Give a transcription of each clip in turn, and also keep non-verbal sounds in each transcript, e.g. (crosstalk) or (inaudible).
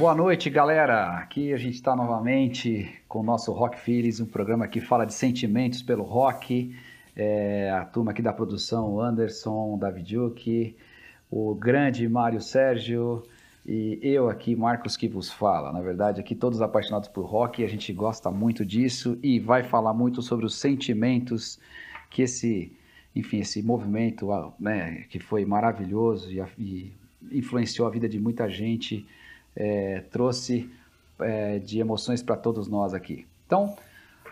Boa noite, galera. Aqui a gente está novamente com o nosso Rock Feelings, um programa que fala de sentimentos pelo rock. É, a turma aqui da produção, o Anderson, o David Duque, o grande Mário Sérgio e eu aqui, Marcos, que vos fala. Na verdade, aqui todos apaixonados por rock, a gente gosta muito disso e vai falar muito sobre os sentimentos que esse, enfim, esse movimento, né, que foi maravilhoso e, e influenciou a vida de muita gente, é, trouxe é, de emoções para todos nós aqui. Então,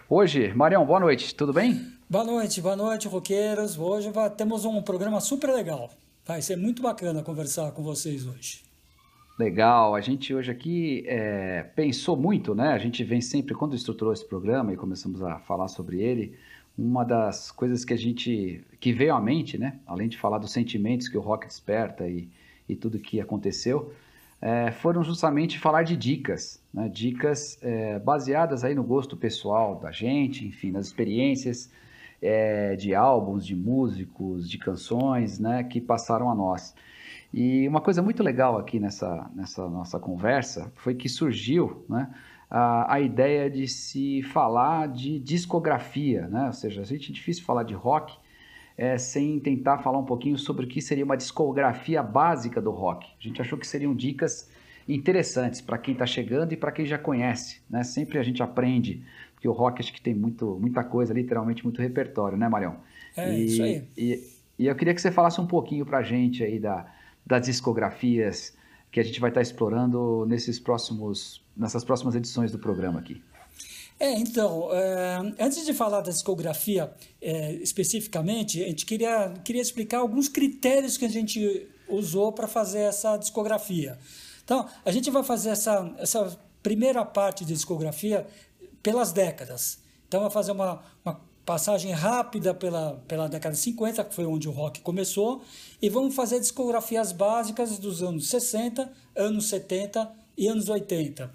hoje, Marião, boa noite, tudo bem? Boa noite, boa noite, roqueiros. Hoje temos um programa super legal. Vai ser muito bacana conversar com vocês hoje. Legal, a gente hoje aqui é, pensou muito, né? A gente vem sempre, quando estruturou esse programa e começamos a falar sobre ele, uma das coisas que a gente, que veio à mente, né? Além de falar dos sentimentos que o rock desperta e, e tudo que aconteceu, é, foram justamente falar de dicas, né? Dicas é, baseadas aí no gosto pessoal da gente, enfim, nas experiências é, de álbuns, de músicos, de canções, né? Que passaram a nós. E uma coisa muito legal aqui nessa, nessa nossa conversa foi que surgiu né, a, a ideia de se falar de discografia, né? ou seja, a gente é difícil falar de rock é, sem tentar falar um pouquinho sobre o que seria uma discografia básica do rock. A gente achou que seriam dicas interessantes para quem está chegando e para quem já conhece. Né? Sempre a gente aprende, porque o rock acho que tem muito, muita coisa, literalmente muito repertório, né, Marião? É, e, isso aí. E, e eu queria que você falasse um pouquinho para a gente aí da, das discografias que a gente vai estar explorando nesses próximos, nessas próximas edições do programa aqui. É, então, é, antes de falar da discografia é, especificamente, a gente queria, queria explicar alguns critérios que a gente usou para fazer essa discografia. Então, a gente vai fazer essa, essa primeira parte de discografia pelas décadas. Então, vai fazer uma, uma passagem rápida pela, pela década de 50, que foi onde o rock começou, e vamos fazer discografias básicas dos anos 60, anos 70 e anos 80.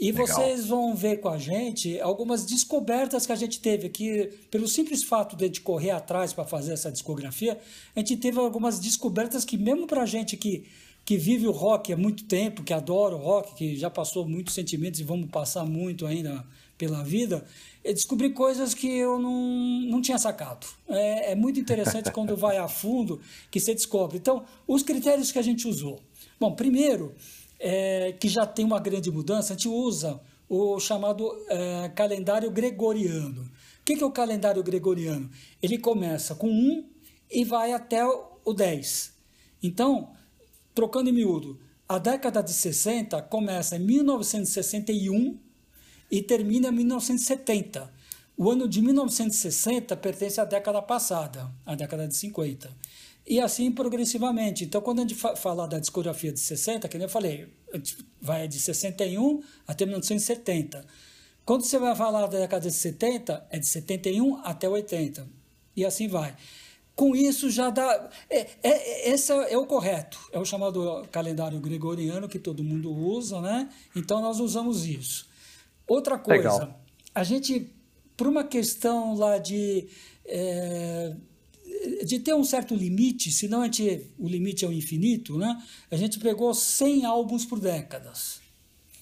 E Legal. vocês vão ver com a gente algumas descobertas que a gente teve aqui, pelo simples fato de a gente correr atrás para fazer essa discografia, a gente teve algumas descobertas que, mesmo para a gente que, que vive o rock há muito tempo, que adora o rock, que já passou muitos sentimentos e vamos passar muito ainda pela vida, eu descobri coisas que eu não, não tinha sacado. É, é muito interessante quando (laughs) vai a fundo que você descobre. Então, os critérios que a gente usou. Bom, primeiro, é, que já tem uma grande mudança, a gente usa o chamado é, calendário gregoriano. O que é o calendário gregoriano? Ele começa com 1 e vai até o 10. Então, trocando em miúdo, a década de 60 começa em 1961 e termina em 1970. O ano de 1960 pertence à década passada, à década de 50. E assim progressivamente. Então, quando a gente fala da discografia de 60, que eu falei, vai de 61 até 1970. Quando você vai falar da década de 70, é de 71 até 80. E assim vai. Com isso já dá. É, é, esse é, é o correto. É o chamado calendário gregoriano que todo mundo usa, né? Então nós usamos isso. Outra coisa, Legal. a gente, por uma questão lá de, é, de ter um certo limite, senão a gente, o limite é o infinito, né? a gente pegou 100 álbuns por décadas.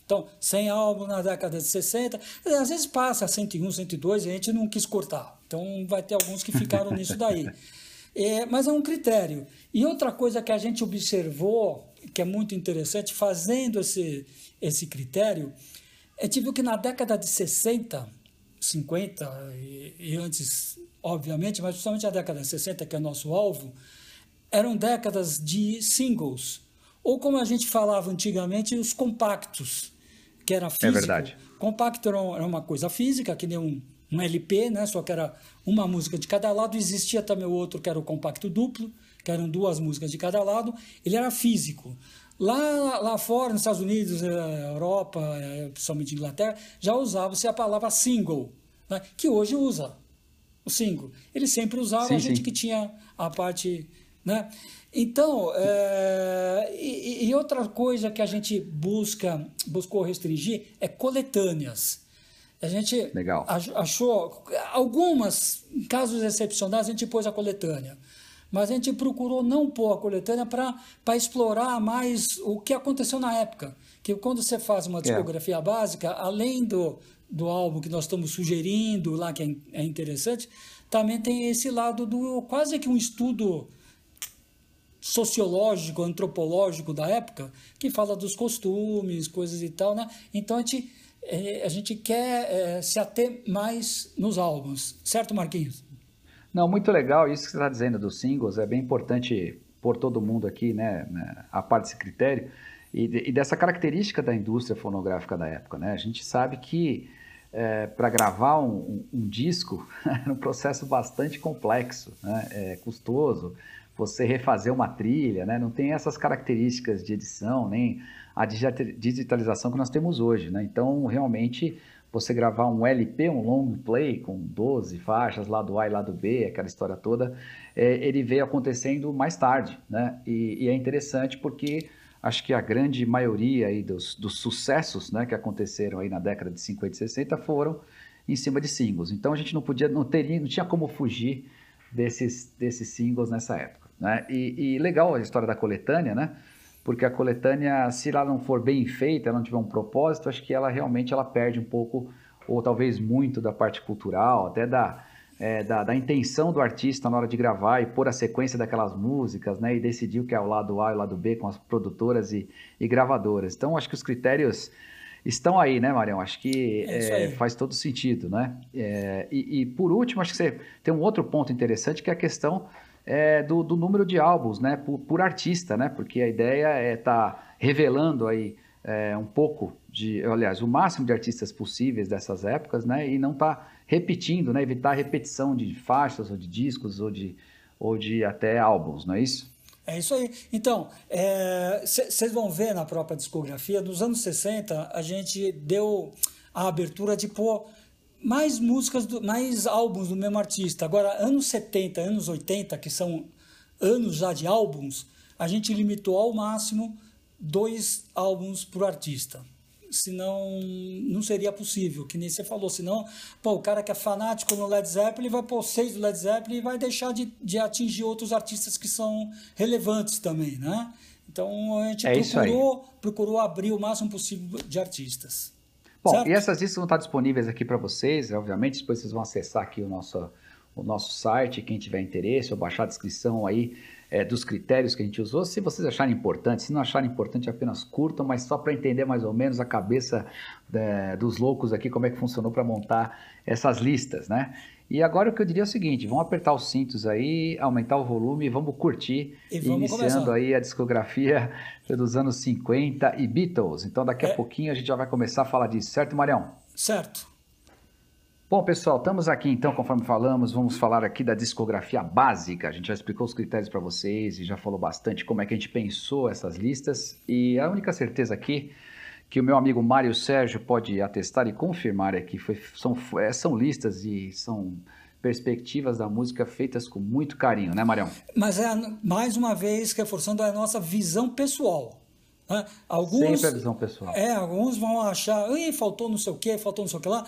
Então, 100 álbuns na década de 60, às vezes passa 101, 102, e a gente não quis cortar. Então, vai ter alguns que ficaram nisso daí. (laughs) É, mas é um critério. E outra coisa que a gente observou, que é muito interessante, fazendo esse, esse critério, gente viu que na década de 60, 50 e, e antes, obviamente, mas principalmente a década de 60, que é nosso alvo, eram décadas de singles. Ou como a gente falava antigamente, os compactos, que era físico. É verdade. Compacto era uma coisa física, que nem um, um LP, né? só que era uma música de cada lado. Existia também o outro que era o compacto duplo, que eram duas músicas de cada lado. Ele era físico. Lá, lá fora, nos Estados Unidos, eh, Europa, eh, principalmente Inglaterra, já usava-se a palavra single, né? que hoje usa o single. Ele sempre usava sim, a gente sim. que tinha a parte. Né? Então, é, e, e, outra coisa que a gente busca, buscou restringir é coletâneas. A gente Legal. achou algumas, em casos excepcionais, a gente pôs a coletânea. mas a gente procurou não pôr a coletânea para explorar mais o que aconteceu na época. Que quando você faz uma é. discografia é. básica, além do, do álbum que nós estamos sugerindo lá, que é, é interessante, também tem esse lado do quase que um estudo sociológico, antropológico da época, que fala dos costumes, coisas e tal, né? Então a gente, é, a gente quer é, se ater mais nos álbuns, certo, Marquinhos? Não, muito legal isso que você está dizendo dos singles, é bem importante por todo mundo aqui, né, né a parte desse critério e, e, dessa característica da indústria fonográfica da época, né? A gente sabe que é, para gravar um, um, disco (laughs) era um processo bastante complexo, né? É custoso, você refazer uma trilha, né? Não tem essas características de edição, nem a digitalização que nós temos hoje, né? Então, realmente, você gravar um LP, um long play, com 12 faixas, lado A e lado B, aquela história toda, é, ele veio acontecendo mais tarde, né? E, e, é interessante porque acho que a grande maioria aí dos, dos sucessos né, que aconteceram aí na década de 50 e 60 foram em cima de singles. Então, a gente não podia, não teria, não tinha como fugir desses, desses singles nessa época. Né? E, e, legal a história da coletânea, né? Porque a coletânea, se ela não for bem feita, ela não tiver um propósito, acho que ela realmente ela perde um pouco, ou talvez muito, da parte cultural, até da, é, da, da, intenção do artista na hora de gravar e pôr a sequência daquelas músicas, né? E decidir o que é o lado A e o lado B com as produtoras e, e gravadoras. Então, acho que os critérios estão aí, né, Marião? Acho que é é, faz todo sentido, né? É, e, e, por último, acho que você tem um outro ponto interessante que é a questão é, do, do, número de álbuns, né, por, por, artista, né, porque a ideia é estar tá revelando aí é, um pouco de, aliás, o máximo de artistas possíveis dessas épocas, né, e não tá repetindo, né, evitar repetição de faixas ou de discos ou de, ou de até álbuns, não é isso? É isso aí. Então, vocês é, vão ver na própria discografia, nos anos 60, a gente deu a abertura de pôr mais músicas, do, mais álbuns do mesmo artista. Agora, anos 70, anos 80, que são anos já de álbuns, a gente limitou ao máximo dois álbuns por artista. Senão, não seria possível, que nem você falou. Senão, pô, o cara que é fanático no Led Zeppelin vai pôr seis do Led Zeppelin e vai deixar de, de atingir outros artistas que são relevantes também, né? Então, a gente é procurou, procurou abrir o máximo possível de artistas. Bom, certo? e essas listas vão estar disponíveis aqui para vocês, obviamente, depois vocês vão acessar aqui o nosso, o nosso site, quem tiver interesse, ou baixar a descrição aí é, dos critérios que a gente usou. Se vocês acharem importante, se não acharem importante, apenas curtam, mas só para entender mais ou menos a cabeça é, dos loucos aqui, como é que funcionou para montar essas listas, né? E agora o que eu diria é o seguinte: vamos apertar os cintos aí, aumentar o volume e vamos curtir, e vamos iniciando começar. aí a discografia dos anos 50 e Beatles. Então daqui a é... pouquinho a gente já vai começar a falar disso, certo, Marião? Certo. Bom, pessoal, estamos aqui então, conforme falamos, vamos falar aqui da discografia básica. A gente já explicou os critérios para vocês e já falou bastante como é que a gente pensou essas listas. E a única certeza aqui que o meu amigo Mário Sérgio pode atestar e confirmar é que foi, são, é, são listas e são perspectivas da música feitas com muito carinho, né, Marião? Mas é, mais uma vez, reforçando a nossa visão pessoal. Né? Alguns, Sempre a visão pessoal. É, alguns vão achar, faltou não sei o que, faltou não sei o que lá.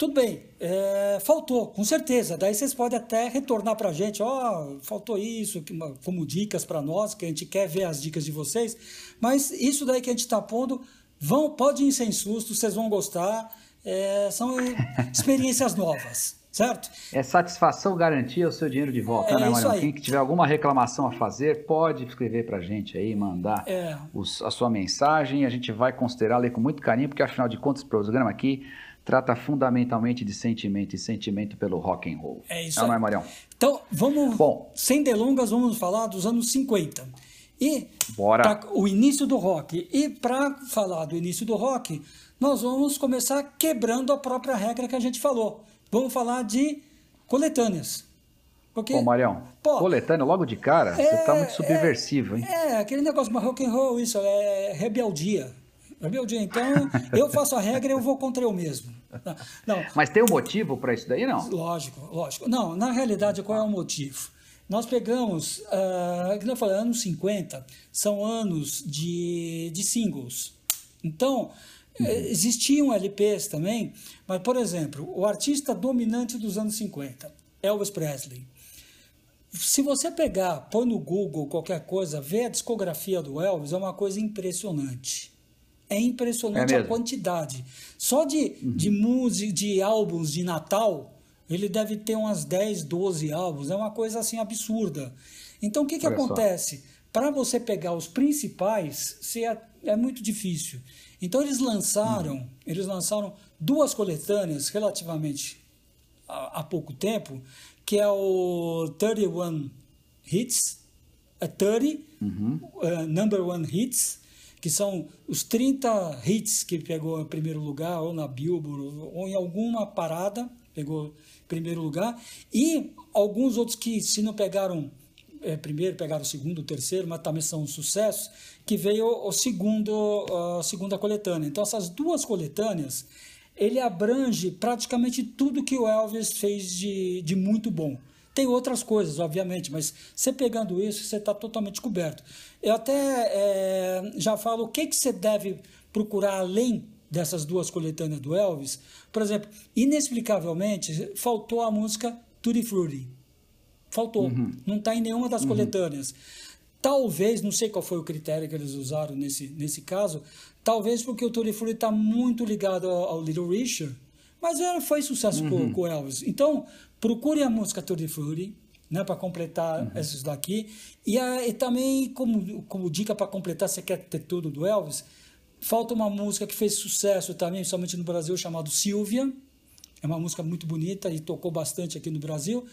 Tudo bem, é, faltou, com certeza. Daí vocês podem até retornar para a gente, ó, oh, faltou isso, como dicas para nós, que a gente quer ver as dicas de vocês. Mas isso daí que a gente está pondo Vão, pode ir sem susto, vocês vão gostar. É, são experiências novas, certo? É satisfação garantir o seu dinheiro de volta, é, né, Marião? Quem que tiver alguma reclamação a fazer, pode escrever para a gente aí, mandar é. os, a sua mensagem. A gente vai considerar, ler com muito carinho, porque afinal de contas, o programa aqui trata fundamentalmente de sentimento e sentimento pelo rock and roll. É isso não, é, aí. É, Marião? Então, vamos, Bom, sem delongas, vamos falar dos anos 50. E Bora. o início do rock. E para falar do início do rock, nós vamos começar quebrando a própria regra que a gente falou. Vamos falar de coletâneas. Porque, Pô, Marião, pô, coletânea logo de cara, é, você tá muito subversivo, é, hein? É, aquele negócio de rock and roll, isso, é rebeldia. Rebeldia. Então, eu faço a regra e eu vou contra eu mesmo. Não. Mas tem um motivo para isso daí, não? Lógico, lógico. Não, na realidade, qual é o motivo? Nós pegamos, uh, que eu falei, anos 50 são anos de, de singles. Então. Existiam LPs também, mas, por exemplo, o artista dominante dos anos 50, Elvis Presley. Se você pegar, põe no Google qualquer coisa, ver a discografia do Elvis, é uma coisa impressionante. É impressionante é a quantidade. Só de, uhum. de música, de álbuns de Natal, ele deve ter umas 10, 12 álbuns. É uma coisa assim absurda. Então o que, que acontece? Para você pegar os principais, é, é muito difícil. Então eles lançaram, uhum. eles lançaram duas coletâneas relativamente há, pouco tempo, que é o 31 Hits, é 30 uhum. uh, Number One Hits, que são os 30 hits que pegou em primeiro lugar, ou na Billboard, ou em alguma parada, pegou primeiro lugar, e alguns outros que, se não pegaram é, primeiro, pegaram o segundo, o terceiro, mas também são um sucesso, que veio o segundo, a segunda coletânea. Então, essas duas coletâneas, ele abrange praticamente tudo que o Elvis fez de, de muito bom. Tem outras coisas, obviamente, mas você pegando isso, você está totalmente coberto. Eu até é, já falo o que, que você deve procurar além dessas duas coletâneas do Elvis. Por exemplo, inexplicavelmente, faltou a música Tutti Frutti. Faltou. Uhum. Não está em nenhuma das uhum. coletâneas. Talvez, não sei qual foi o critério que eles usaram nesse, nesse caso, talvez porque o Frutti está muito ligado ao, ao, Little Richard, mas era, foi sucesso uhum. com, o Elvis. Então, procure a música Frutti, né, para completar uhum. esses daqui. E, a, e também, como, como dica para completar, você quer ter tudo do Elvis, falta uma música que fez sucesso também, somente no Brasil, chamado Silvia. É uma música muito bonita e tocou bastante aqui no Brasil.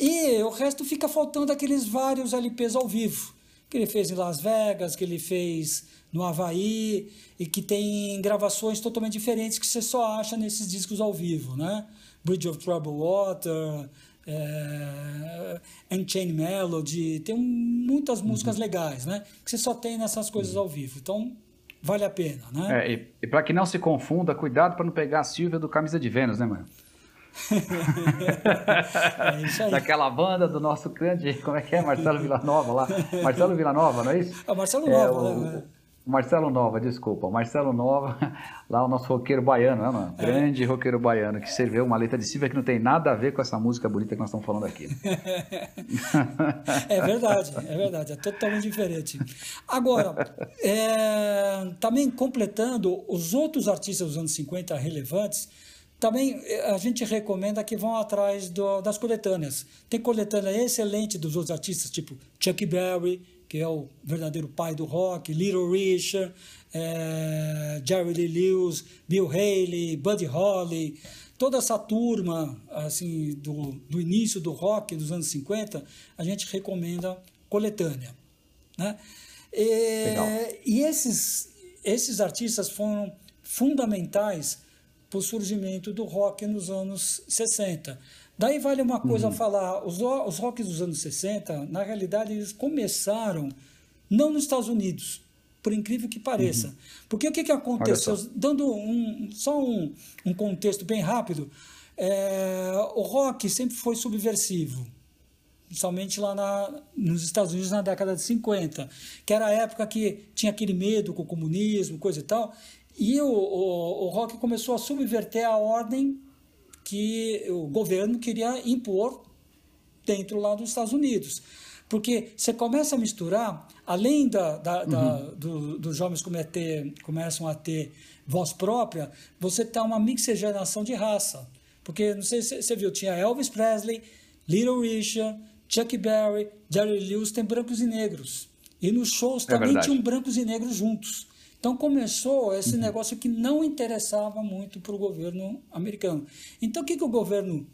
E o resto fica faltando aqueles vários LPs ao vivo, que ele fez em Las Vegas, que ele fez no Havaí, e que tem gravações totalmente diferentes que você só acha nesses discos ao vivo, né? Bridge of Troubled Water, é, Unchained Melody, tem muitas músicas uhum. legais, né? Que você só tem nessas coisas uhum. ao vivo. Então, vale a pena, né? É, e, e para que não se confunda, cuidado para não pegar a Silvia do Camisa de Vênus, né, mano? É isso aí. Daquela banda do nosso grande, como é que é? Marcelo Villanova lá. Marcelo Villanova, não é isso? É Marcelo Nova, é, o, né? Marcelo Nova, desculpa. Marcelo Nova, (laughs) lá o nosso roqueiro baiano, né, mano? É. Grande roqueiro baiano, que escreveu uma letra de Silvia que não tem nada a ver com essa música bonita que nós estamos falando aqui. (laughs) é verdade, é verdade, é totalmente diferente. Agora, é, também completando os outros artistas dos anos 50 relevantes, também eh, a gente recomenda que vão atrás do, das coletâneas. Tem coletânea excelente dos outros artistas, tipo Chuck Berry, que é o verdadeiro pai do rock, Little Richard, é, Jerry Lee Lewis, Bill Haley, Buddy Holly, toda essa turma assim do, do início do rock dos anos 50, a gente recomenda coletânea. Né? E, e esses, esses artistas foram fundamentais para o surgimento do rock nos anos 60. Daí vale uma coisa uhum. falar, os, os rocks dos anos 60, na realidade, eles começaram não nos Estados Unidos, por incrível que pareça. Uhum. Porque o que, que aconteceu? Dando um, só um, um contexto bem rápido, é, o rock sempre foi subversivo, principalmente lá na, nos Estados Unidos na década de 50, que era a época que tinha aquele medo com o comunismo, coisa e tal, e o, o, o rock começou a subverter a ordem que o governo queria impor dentro lá dos Estados Unidos. Porque você começa a misturar, além da, da, uhum. da do, dos jovens cometer, começam a ter voz própria, você tem uma mixigenação de raça. Porque, não sei se você viu, tinha Elvis Presley, Little Richard, Chuck Berry, Jerry Lewis, tem brancos e negros. E nos shows é também tinham brancos e negros juntos. Então começou esse uhum. negócio que não interessava muito para o governo americano. Então o que, que o governo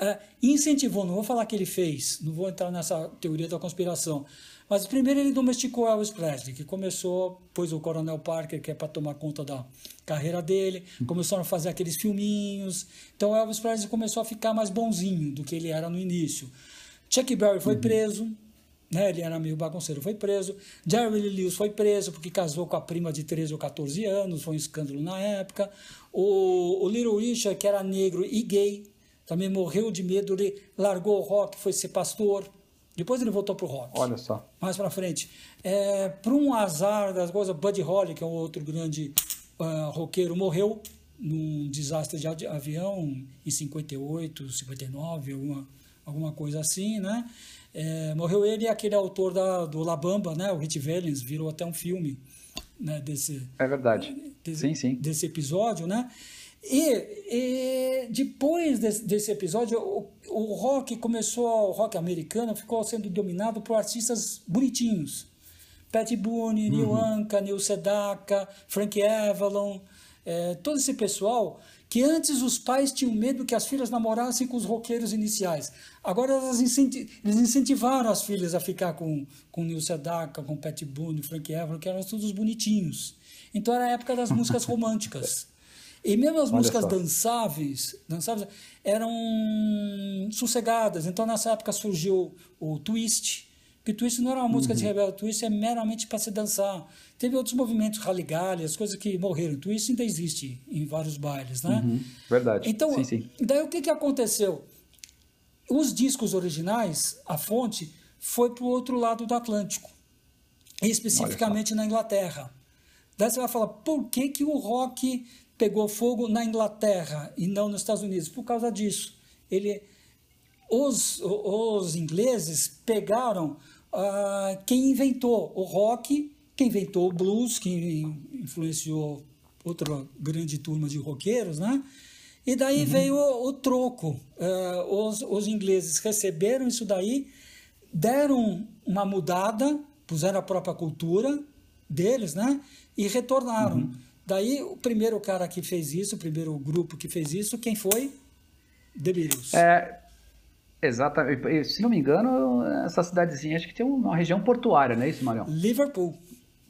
é, incentivou? Não vou falar que ele fez, não vou entrar nessa teoria da conspiração. Mas primeiro ele domesticou Elvis Presley, que começou, pôs o Coronel Parker, que é para tomar conta da carreira dele, uhum. começaram a fazer aqueles filminhos. Então Elvis Presley começou a ficar mais bonzinho do que ele era no início. Chuck Berry foi uhum. preso, né? Ele era meio bagunceiro, foi preso. Jerry Lee Lewis foi preso porque casou com a prima de 13 ou 14 anos, foi um escândalo na época. O, o Little Richard, que era negro e gay, também morreu de medo, ele largou o rock, foi ser pastor. Depois ele voltou pro rock. Olha só. Mais para frente. É, por um azar das coisas, Buddy Holly, que é um outro grande uh, roqueiro, morreu num desastre de avião em 58, 59, alguma alguma coisa assim, né? É, morreu ele e aquele autor da, do La Bamba, né? O Rich Valens, virou até um filme né? desse... É verdade. Desse, sim, sim. Desse episódio, né? E, e depois desse, desse episódio, o, o, rock começou, o rock americano ficou sendo dominado por artistas bonitinhos. Pat Boone, uhum. Neil Anka, Neil Sedaka, Frank Avalon, é, todo esse pessoal que antes os pais tinham medo que as filhas namorassem com os roqueiros iniciais. Agora elas incenti eles incentivaram as filhas a ficar com, com Neil Sedaka, com Pat Boone, Frank Avalon, que eram todos bonitinhos. Então era a época das músicas (laughs) românticas. E mesmo as Olha músicas só. dançáveis, dançáveis eram sossegadas. Então nessa época surgiu o twist, que twist não era uma música uhum. de rebelde, twist é meramente para se dançar. Teve outros movimentos, raligalha, as coisas que morreram. Twist ainda existe em vários bailes, né? Uhum. Verdade. Então, sim, sim. daí o que, que aconteceu? Os discos originais, a fonte, foi para o outro lado do Atlântico, especificamente na Inglaterra. Daí você vai falar, por que, que o rock pegou fogo na Inglaterra e não nos Estados Unidos? Por causa disso. Ele, os, os ingleses pegaram uh, quem inventou o rock, quem inventou o blues, quem influenciou outra grande turma de roqueiros, né? E daí uhum. veio o, o troco. Uh, os, os ingleses receberam isso daí, deram uma mudada, puseram a própria cultura deles, né? E retornaram. Uhum. Daí, o primeiro cara que fez isso, o primeiro grupo que fez isso, quem foi? The Beatles. É, exatamente. Se não me engano, essa cidadezinha acho que tem uma região portuária, não é isso, Marião? Liverpool.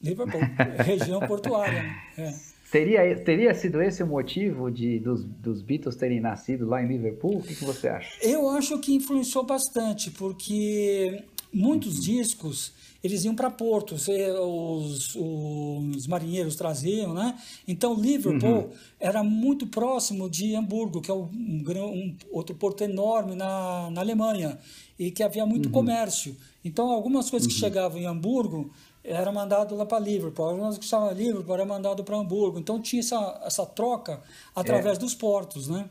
Liverpool, (laughs) região portuária. É. Teria, teria sido esse o motivo de, dos, dos Beatles terem nascido lá em Liverpool? O que, que você acha? Eu acho que influenciou bastante, porque muitos uhum. discos eles iam para portos, os, os marinheiros traziam, né? Então Liverpool uhum. era muito próximo de Hamburgo, que é um, um, outro porto enorme na, na Alemanha e que havia muito uhum. comércio. Então algumas coisas uhum. que chegavam em Hamburgo era mandado lá para Liverpool, algumas que estavam em Liverpool era mandado para Hamburgo. Então tinha essa, essa troca através é. dos portos, né?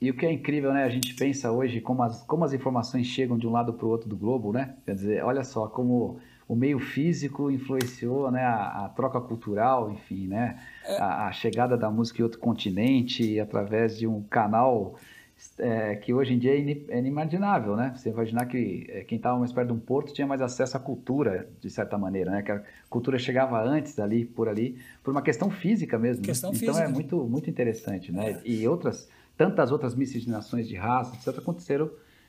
E o que é incrível, né? A gente pensa hoje como as, como as informações chegam de um lado para o outro do globo, né? Quer dizer, olha só como o meio físico influenciou né, a, a troca cultural, enfim, né? É. A, a, chegada da música em outro continente através de um canal é, que hoje em dia é, inimaginável, né? Você imaginar que é, quem estava mais perto de um porto tinha mais acesso à cultura, de certa maneira, né? Que a cultura chegava antes ali, por ali, por uma questão física mesmo. Né? Questão? Então é muito, muito interessante, né? É. E outras tantas outras miscigenações de raça, etc., aconteceram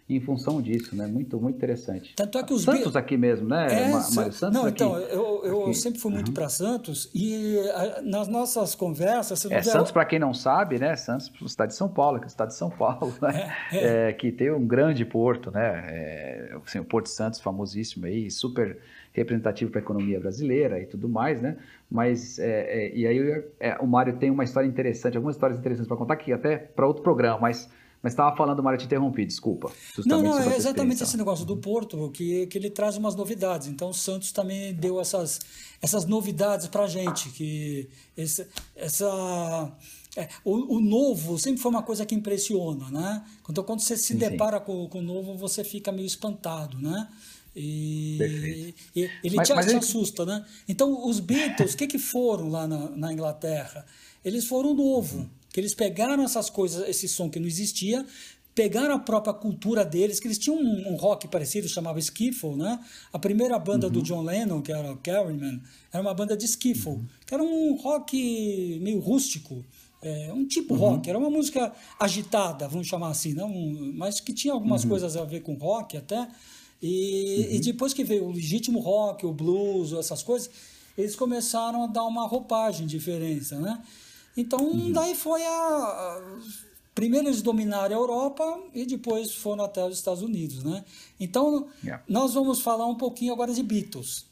em função disso, né? Muito, muito interessante. Tanto é que os Santos aqui mesmo, né? É, Mário Santos não, aqui. então, eu, eu sempre fui muito uhum. para Santos e a, nas nossas conversas... É, Santos, para quem não sabe, né? Santos, cidade de São Paulo, que é o estado de São Paulo, né? É, é. é, que tem um grande porto, né? É, assim, o Porto Santos, famosíssimo aí, super representativo para a economia brasileira e tudo mais, né? Mas, e aí o Mário tem uma história interessante, algumas histórias interessantes para contar aqui, até para outro programa, mas mas estava falando, Mário, te interrompi, desculpa. Não, não, é exatamente esse negócio do Porto, que, que ele traz umas novidades. Então, o Santos também deu essas, essas novidades para a gente, que esse, essa... É, o, o, novo sempre foi uma coisa que impressiona, né? Então, quando você se sim, depara sim. Com, com o novo, você fica meio espantado, né? E, e ele mas, te, mas te ele... assusta, né? Então, os Beatles, o que, que foram lá na, na Inglaterra? Eles foram novo. Uhum. Que eles pegaram essas coisas, esse som que não existia, pegaram a própria cultura deles, que eles tinham um, um rock parecido, chamava Skiffle, né? A primeira banda uhum. do John Lennon, que era o Carryman, era uma banda de Skiffle, uhum. que era um rock meio rústico, é, um tipo uhum. rock, era uma música agitada, vamos chamar assim, não, mas que tinha algumas uhum. coisas a ver com rock até. E, e uhum. depois que veio o legítimo rock, o blues, essas coisas, eles começaram a dar uma roupagem diferente, né? Então, uhum. daí foi a. Primeiro eles dominaram a Europa e depois foram até os Estados Unidos, né? Então, yeah. nós vamos falar um pouquinho agora de Beatles.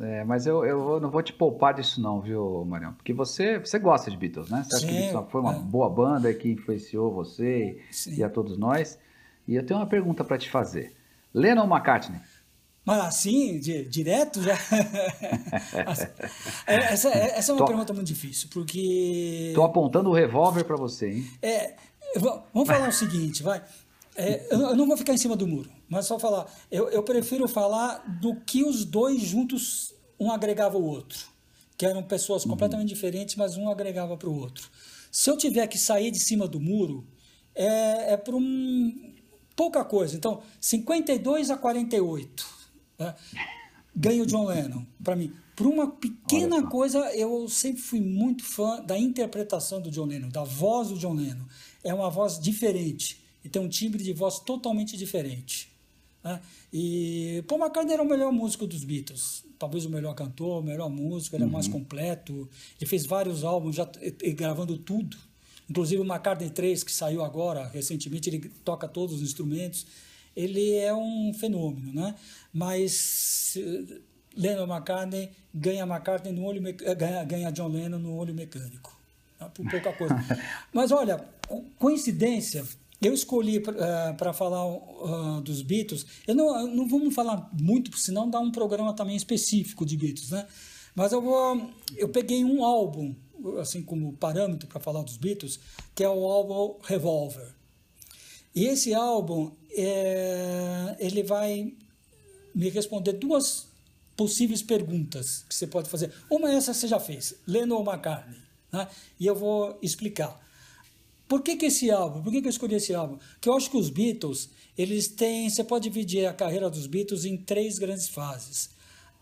É, mas eu, eu não vou te poupar disso não, viu, Marião? Porque você, você gosta de Beatles, né? Você acha Sim, que Beatles foi uma é. boa banda que influenciou você Sim. e a todos nós. E eu tenho uma pergunta para te fazer. Lennon McCartney? Mas assim, de, direto já. (laughs) É, essa, é, essa é uma tô, pergunta muito difícil, porque. Tô apontando o revólver para você, hein? É, vamos falar o seguinte, vai. É, eu não vou ficar em cima do muro, mas só falar. Eu, eu prefiro falar do que os dois juntos, um agregava o outro. Que eram pessoas uhum. completamente diferentes, mas um agregava para o outro. Se eu tiver que sair de cima do muro, é, é por um, pouca coisa. Então, 52 a 48. Né? Ganha o John Lennon, para mim. Por uma pequena coisa, eu sempre fui muito fã da interpretação do John Lennon, da voz do John Lennon. É uma voz diferente e tem um timbre de voz totalmente diferente. Né? E Paul McCartney era o melhor músico dos Beatles, talvez o melhor cantor, o melhor músico, ele é mais uhum. completo. Ele fez vários álbuns já gravando tudo. Inclusive o McCartney 3, que saiu agora, recentemente, ele toca todos os instrumentos. Ele é um fenômeno, né? Mas Lennon McCartney ganha McCartney no olho ganha, ganha John Lennon no olho mecânico. Tá? Por pouca coisa. (laughs) Mas olha, coincidência, eu escolhi uh, eh, para falar uh, dos Beatles. Eu não, não vamos falar muito, senão dá um programa também específico de Beatles, né? Mas eu vou, eu peguei um álbum assim como parâmetro para falar dos Beatles, que é o álbum Revolver. E esse álbum é, ele vai me responder duas possíveis perguntas que você pode fazer. Uma essa você já fez, Lennon ou McCartney, né? E eu vou explicar. Por que, que esse álbum? Por que, que eu escolhi esse álbum? Porque eu acho que os Beatles, eles têm. Você pode dividir a carreira dos Beatles em três grandes fases.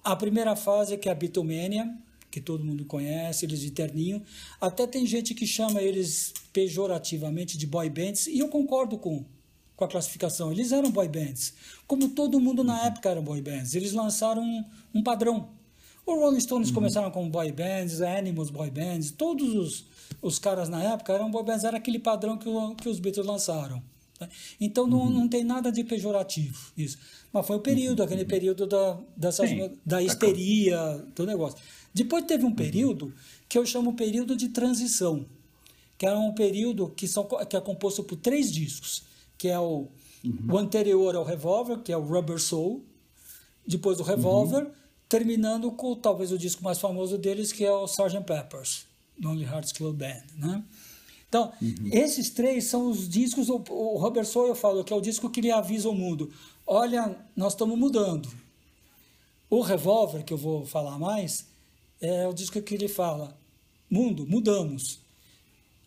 A primeira fase, que é a Beatlemania, que todo mundo conhece, eles de terninho. Até tem gente que chama eles pejorativamente de boy bands, e eu concordo com, com a classificação. Eles eram boy bands. Como todo mundo na uhum. época era boy bands. Eles lançaram um, um padrão. Os Rolling Stones uhum. começaram com boy bands, Animals boy bands, todos os, os caras na época eram boy bands, era aquele padrão que, o, que os Beatles lançaram. Né? Então não, uhum. não tem nada de pejorativo isso. Mas foi o período, uhum. aquele período da, dessas, da histeria do negócio. Depois teve um uhum. período que eu chamo período de transição, que é um período que, são, que é composto por três discos que é o, uhum. o anterior ao Revolver, que é o Rubber Soul, depois do Revolver, uhum. terminando com talvez o disco mais famoso deles, que é o Sgt. Pepper's Lonely Hearts Club Band, né? Então, uhum. esses três são os discos, o, o Rubber Soul eu falo que é o disco que lhe avisa o mundo, olha, nós estamos mudando. O Revolver, que eu vou falar mais, é o disco que ele fala, mundo, mudamos.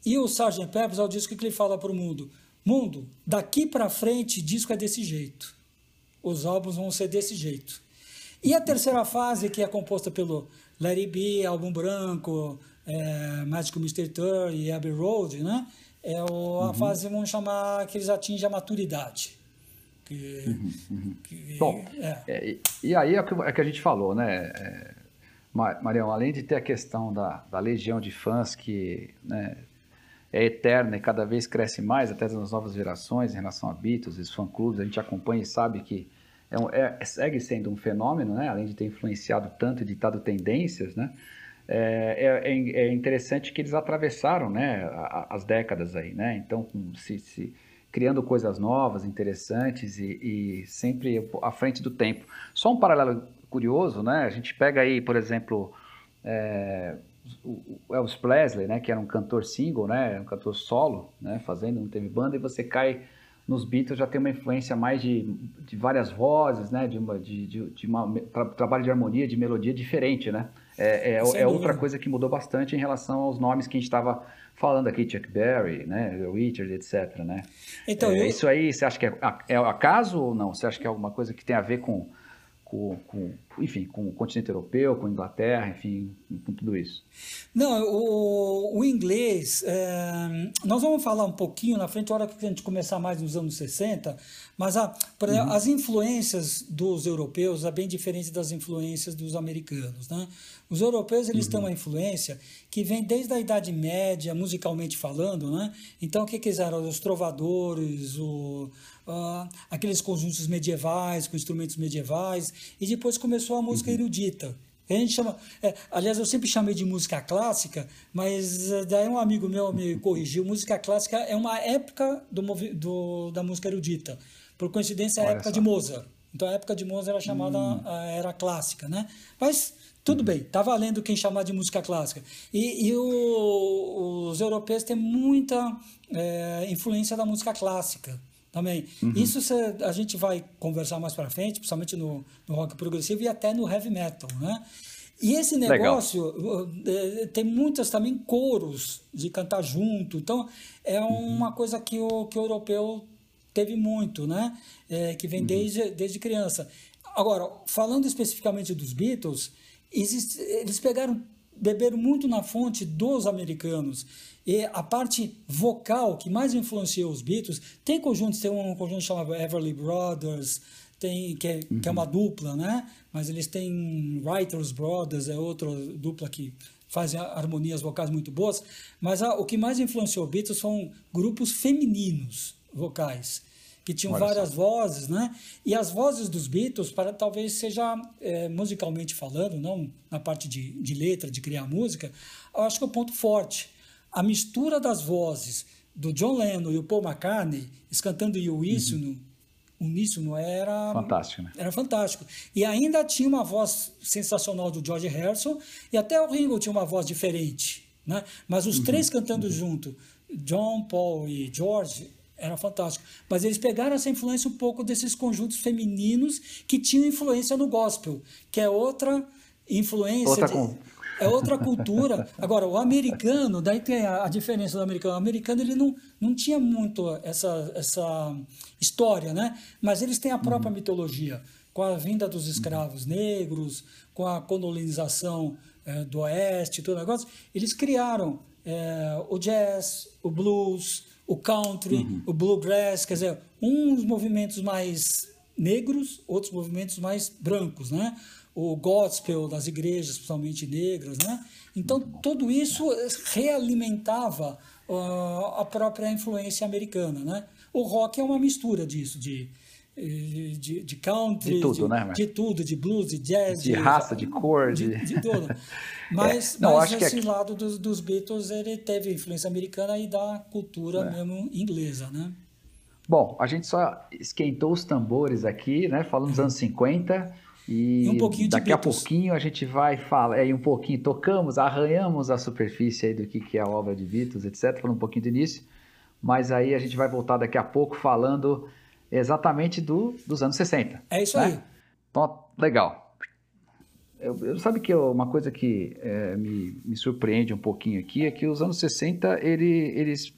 E o Sgt. Pepper's é o disco que ele fala para o mundo, Mundo, daqui para frente, disco é desse jeito. Os álbuns vão ser desse jeito. E a terceira fase, que é composta pelo Larry B, Álbum Branco, é, Magical Mystery Tour e Abbey Road, né? É o, a uhum. fase, vamos chamar, que eles atingem a maturidade. Que, uhum, uhum. Que, Bom, é. É, e, aí é o que, é que a gente falou, né? Marião, além de ter a questão da, da legião de fãs que né, é eterna e cada vez cresce mais, até nas novas gerações, em relação a Beatles, os fã-clubes, a gente acompanha e sabe que é, um, é, segue sendo um fenômeno, né? além de ter influenciado tanto e ditado tendências, né? É, é, é, é interessante que eles atravessaram né, as décadas aí, né? Então, se, se criando coisas novas, interessantes e, e, sempre à frente do tempo. Só um paralelo curioso, né? A gente pega aí, por exemplo, é, o Elvis Presley, né, que era um cantor single, né, um cantor solo, né, fazendo, não teve banda, e você cai nos Beatles já tem uma influência mais de, de várias vozes, né, de, uma, de, de, de uma, tra, trabalho de harmonia, de melodia diferente, né, é, é, é outra coisa que mudou bastante em relação aos nomes que a gente estava falando aqui, Chuck Berry, né, Richard, etc, né. Então, é, eu... Isso aí, você acha que é, é acaso ou não? Você acha que é alguma coisa que tem a ver com com, com, enfim, com o continente europeu, com a Inglaterra, enfim, com tudo isso? Não, o, o inglês, é, nós vamos falar um pouquinho na frente, a hora que a gente começar mais nos anos 60, mas a, uhum. as influências dos europeus é bem diferente das influências dos americanos, né? Os europeus, eles uhum. têm uma influência que vem desde a Idade Média, musicalmente falando, né? Então, o que que eram? Os trovadores, o uh, aqueles conjuntos medievais, com instrumentos medievais, e depois começou a música uhum. erudita. A gente chama, é, aliás, eu sempre chamei de música clássica, mas uh, daí um amigo meu me corrigiu. Música clássica é uma época do, do da música erudita. Por coincidência, é a época só. de Mozart. Então, a época de Mozart era chamada hum. era clássica, né? Mas tudo bem, tá valendo quem chamar de música clássica. E, e o, os europeus têm muita é, influência da música clássica também. Uhum. Isso cê, a gente vai conversar mais para frente, principalmente no, no, rock progressivo e até no heavy metal, né? E esse negócio Legal. Eh, tem muitas também coros de cantar junto. Então, é uhum. uma uhum. coisa que o, que o europeu teve muito, né? É, que vem uhum. desde, desde criança. Agora, falando especificamente dos Beatles, existe, eles pegaram, beberam muito na fonte dos americanos. E a parte vocal que mais influenciou os Beatles, tem conjuntos, tem um conjunto chamado Everly Brothers, tem, que, é, uhum. que é uma dupla, né? Mas eles têm Writers Brothers, é outra dupla que fazem harmonias vocais muito boas. Mas a, o que mais influenciou os Beatles são grupos femininos vocais que tinham Olha várias só. vozes, né? E as vozes dos Beatles, para talvez seja é, musicalmente falando, não na parte de, de letra, de criar música, eu acho que é o ponto forte a mistura das vozes do John Lennon e o Paul McCartney, eles cantando o uníssono, uhum. uníssono era fantástico, né? Era fantástico. E ainda tinha uma voz sensacional do George Harrison e até o Ringo tinha uma voz diferente, né? Mas os uhum. três cantando uhum. junto, John, Paul e George, era fantástico. Mas eles pegaram essa influência um pouco desses conjuntos femininos que tinham influência no gospel, que é outra influência outra de, com é outra cultura. Agora, o americano, daí tem a, a, diferença do americano. O americano ele não, não tinha muito essa, essa história, né? Mas eles têm a própria uhum. mitologia, com a vinda dos escravos uhum. negros, com a colonização é, do oeste, todo negócio. Eles criaram é, o jazz, o blues, o country, uhum. o bluegrass, quer dizer, uns movimentos mais negros, outros movimentos mais brancos, né? o gospel das igrejas, principalmente negras, né? Então tudo isso realimentava uh, a própria influência americana, né? O rock é uma mistura disso, de de, de country, de tudo, de, né? De tudo, de blues, de jazz, de, de raça, de cor, de, de, tudo. (laughs) Mas, é, não, mas esse lado dos, dos, Beatles ele teve influência americana e da cultura é. mesmo inglesa, né? Bom, a gente só esquentou os tambores aqui, né? Falando dos anos 50 e, e um pouquinho daqui a pouquinho a gente vai falar, é, um pouquinho, tocamos, arranhamos a superfície aí do que, que é a obra de Beatles, etc., falando um pouquinho do início, mas aí a gente vai voltar daqui a pouco falando exatamente do, dos anos 60. É isso né? aí. Então, legal. Eu, eu, sabe que uma coisa que é, me, me surpreende um pouquinho aqui é que os anos 60 ele, eles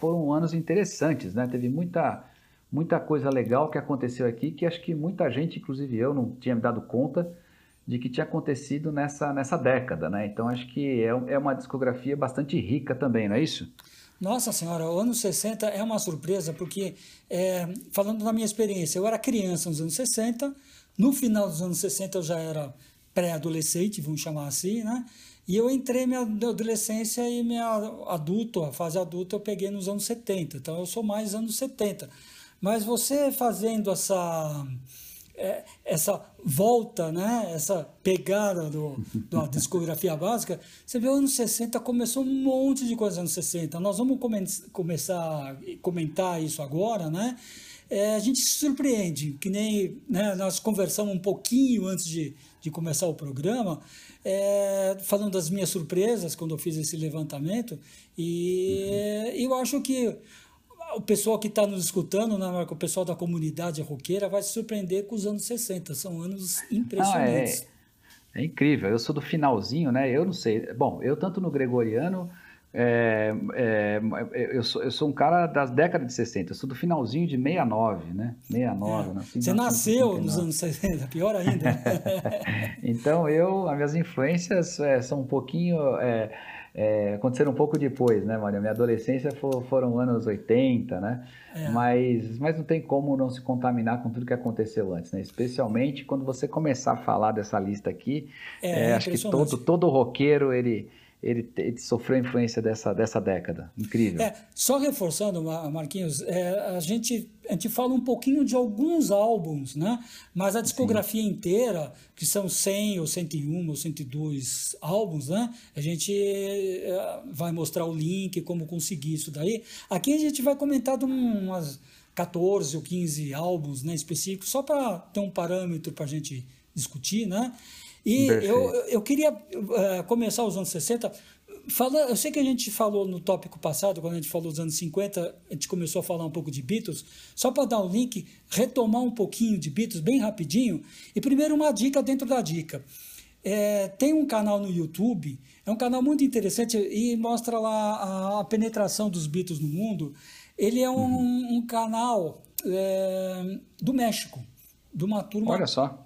foram anos interessantes, né? Teve muita muita coisa legal que aconteceu aqui, que acho que muita gente, inclusive eu, não tinha me dado conta de que tinha acontecido nessa, nessa década, né? Então acho que é, é uma discografia bastante rica também, não é isso? Nossa Senhora, o ano 60 é uma surpresa, porque, é, falando da minha experiência, eu era criança nos anos 60, no final dos anos 60 eu já era pré-adolescente, vamos chamar assim, né? E eu entrei minha adolescência e minha adulto, a fase adulta, eu peguei nos anos 70, então eu sou mais anos 70. Mas você fazendo essa é, essa volta, né? essa pegada do, da (laughs) discografia básica, você vê anos 60 começou um monte de coisa nos anos 60. Nós vamos come começar a comentar isso agora, né? É, a gente se surpreende, que nem né, nós conversamos um pouquinho antes de, de começar o programa, é, falando das minhas surpresas quando eu fiz esse levantamento, e uhum. eu acho que o pessoal que está nos escutando, né, o pessoal da comunidade roqueira, vai se surpreender com os anos 60. São anos impressionantes. Ah, é, é, incrível. Eu sou do finalzinho, né? Eu não sei. Bom, eu tanto no gregoriano. É, é, eu, sou, eu sou um cara das décadas de 60, eu sou do finalzinho de 69, né? 69, é. né? Você nasceu nos anos 60, pior ainda. (laughs) então eu, as minhas influências é, são um pouquinho é, aconteceram um pouco depois, né, Maria? Minha adolescência for, foram anos 80, né? É. Mas, mas não tem como não se contaminar com tudo que aconteceu antes, né? Especialmente quando você começar a falar dessa lista aqui. É, é acho que todo, todo roqueiro, ele ele, ele sofreu influência dessa, dessa década. Incrível. É, só reforçando, Marquinhos, é, a, gente, a gente fala um pouquinho de alguns álbuns, né? mas a discografia Sim. inteira, que são 100 ou 101 ou 102 álbuns, né? a gente é, vai mostrar o link, como conseguir isso daí. Aqui a gente vai comentar de umas 14 ou 15 álbuns né, específicos, só para ter um parâmetro para a gente discutir, né? E eu, eu queria uh, começar os anos 60 Fala, eu sei que a gente falou no tópico passado, quando a gente falou dos anos 50, a gente começou a falar um pouco de Beatles. Só para dar um link, retomar um pouquinho de Beatles bem rapidinho. E primeiro uma dica dentro da dica. É, tem um canal no YouTube, é um canal muito interessante e mostra lá a, a penetração dos Beatles no mundo. Ele é um, uhum. um canal é, do México, de uma turma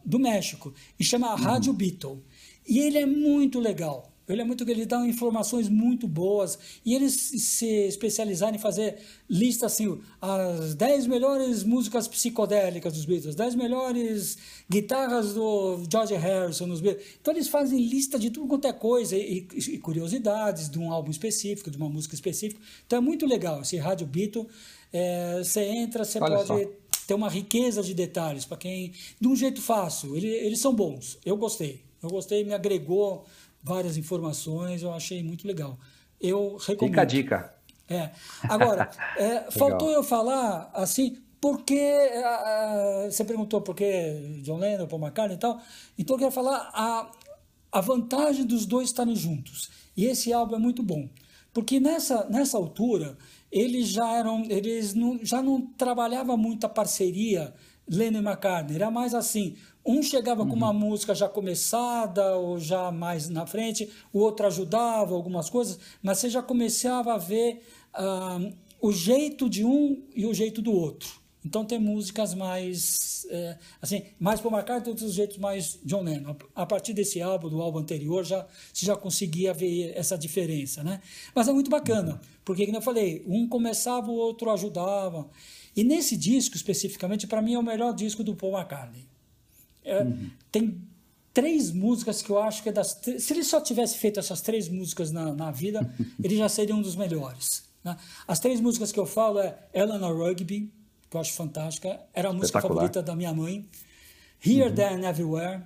do México, e chama uhum. Rádio Beatle. E ele é muito legal. Ele é muito ele dá informações muito boas e eles se especializaram em fazer lista assim, as 10 melhores músicas psicodélicas dos Beatles, 10 melhores guitarras do George Harrison nos Beatles. Então eles fazem lista de tudo quanto é coisa e, e, curiosidades de um álbum específico, de uma música específica. Então é muito legal esse Rádio Beatle. É, você entra, você Olha pode só. Ter uma riqueza de detalhes para quem de um jeito fácil. Ele, eles são bons. Eu gostei. Eu gostei, me agregou várias informações, eu achei muito legal. Eu recomendo. Fica a dica. É. Agora, (laughs) é, faltou eu falar assim, porque uh, você perguntou por que John Lennon, Paul McCartney e tal, então eu quero falar a, a vantagem dos dois estarem juntos. E esse álbum é muito bom, porque nessa, nessa altura eles já eram, eles não, já não trabalhava muito a parceria Lennon e McCartney, era mais assim, um chegava uhum. com uma uhum. música já começada ou já mais na frente, o outro ajudava algumas coisas, mas você já começava a ver uh, o jeito de um e o jeito do outro. Então tem músicas mais é, assim, mais para marcar e outros jeitos mais John Lennon. A partir desse álbum, do álbum anterior, já se já conseguia ver essa diferença, né? Mas é muito bacana, porque como eu falei, um começava, o outro ajudava. E nesse disco especificamente, para mim é o melhor disco do Paul McCartney. É, uhum. Tem três músicas que eu acho que é das. Se ele só tivesse feito essas três músicas na, na vida, (laughs) ele já seria um dos melhores. Né? As três músicas que eu falo é Eleanor Rugby, que eu acho fantástica, era a música favorita da minha mãe. Here, uhum. There and Everywhere,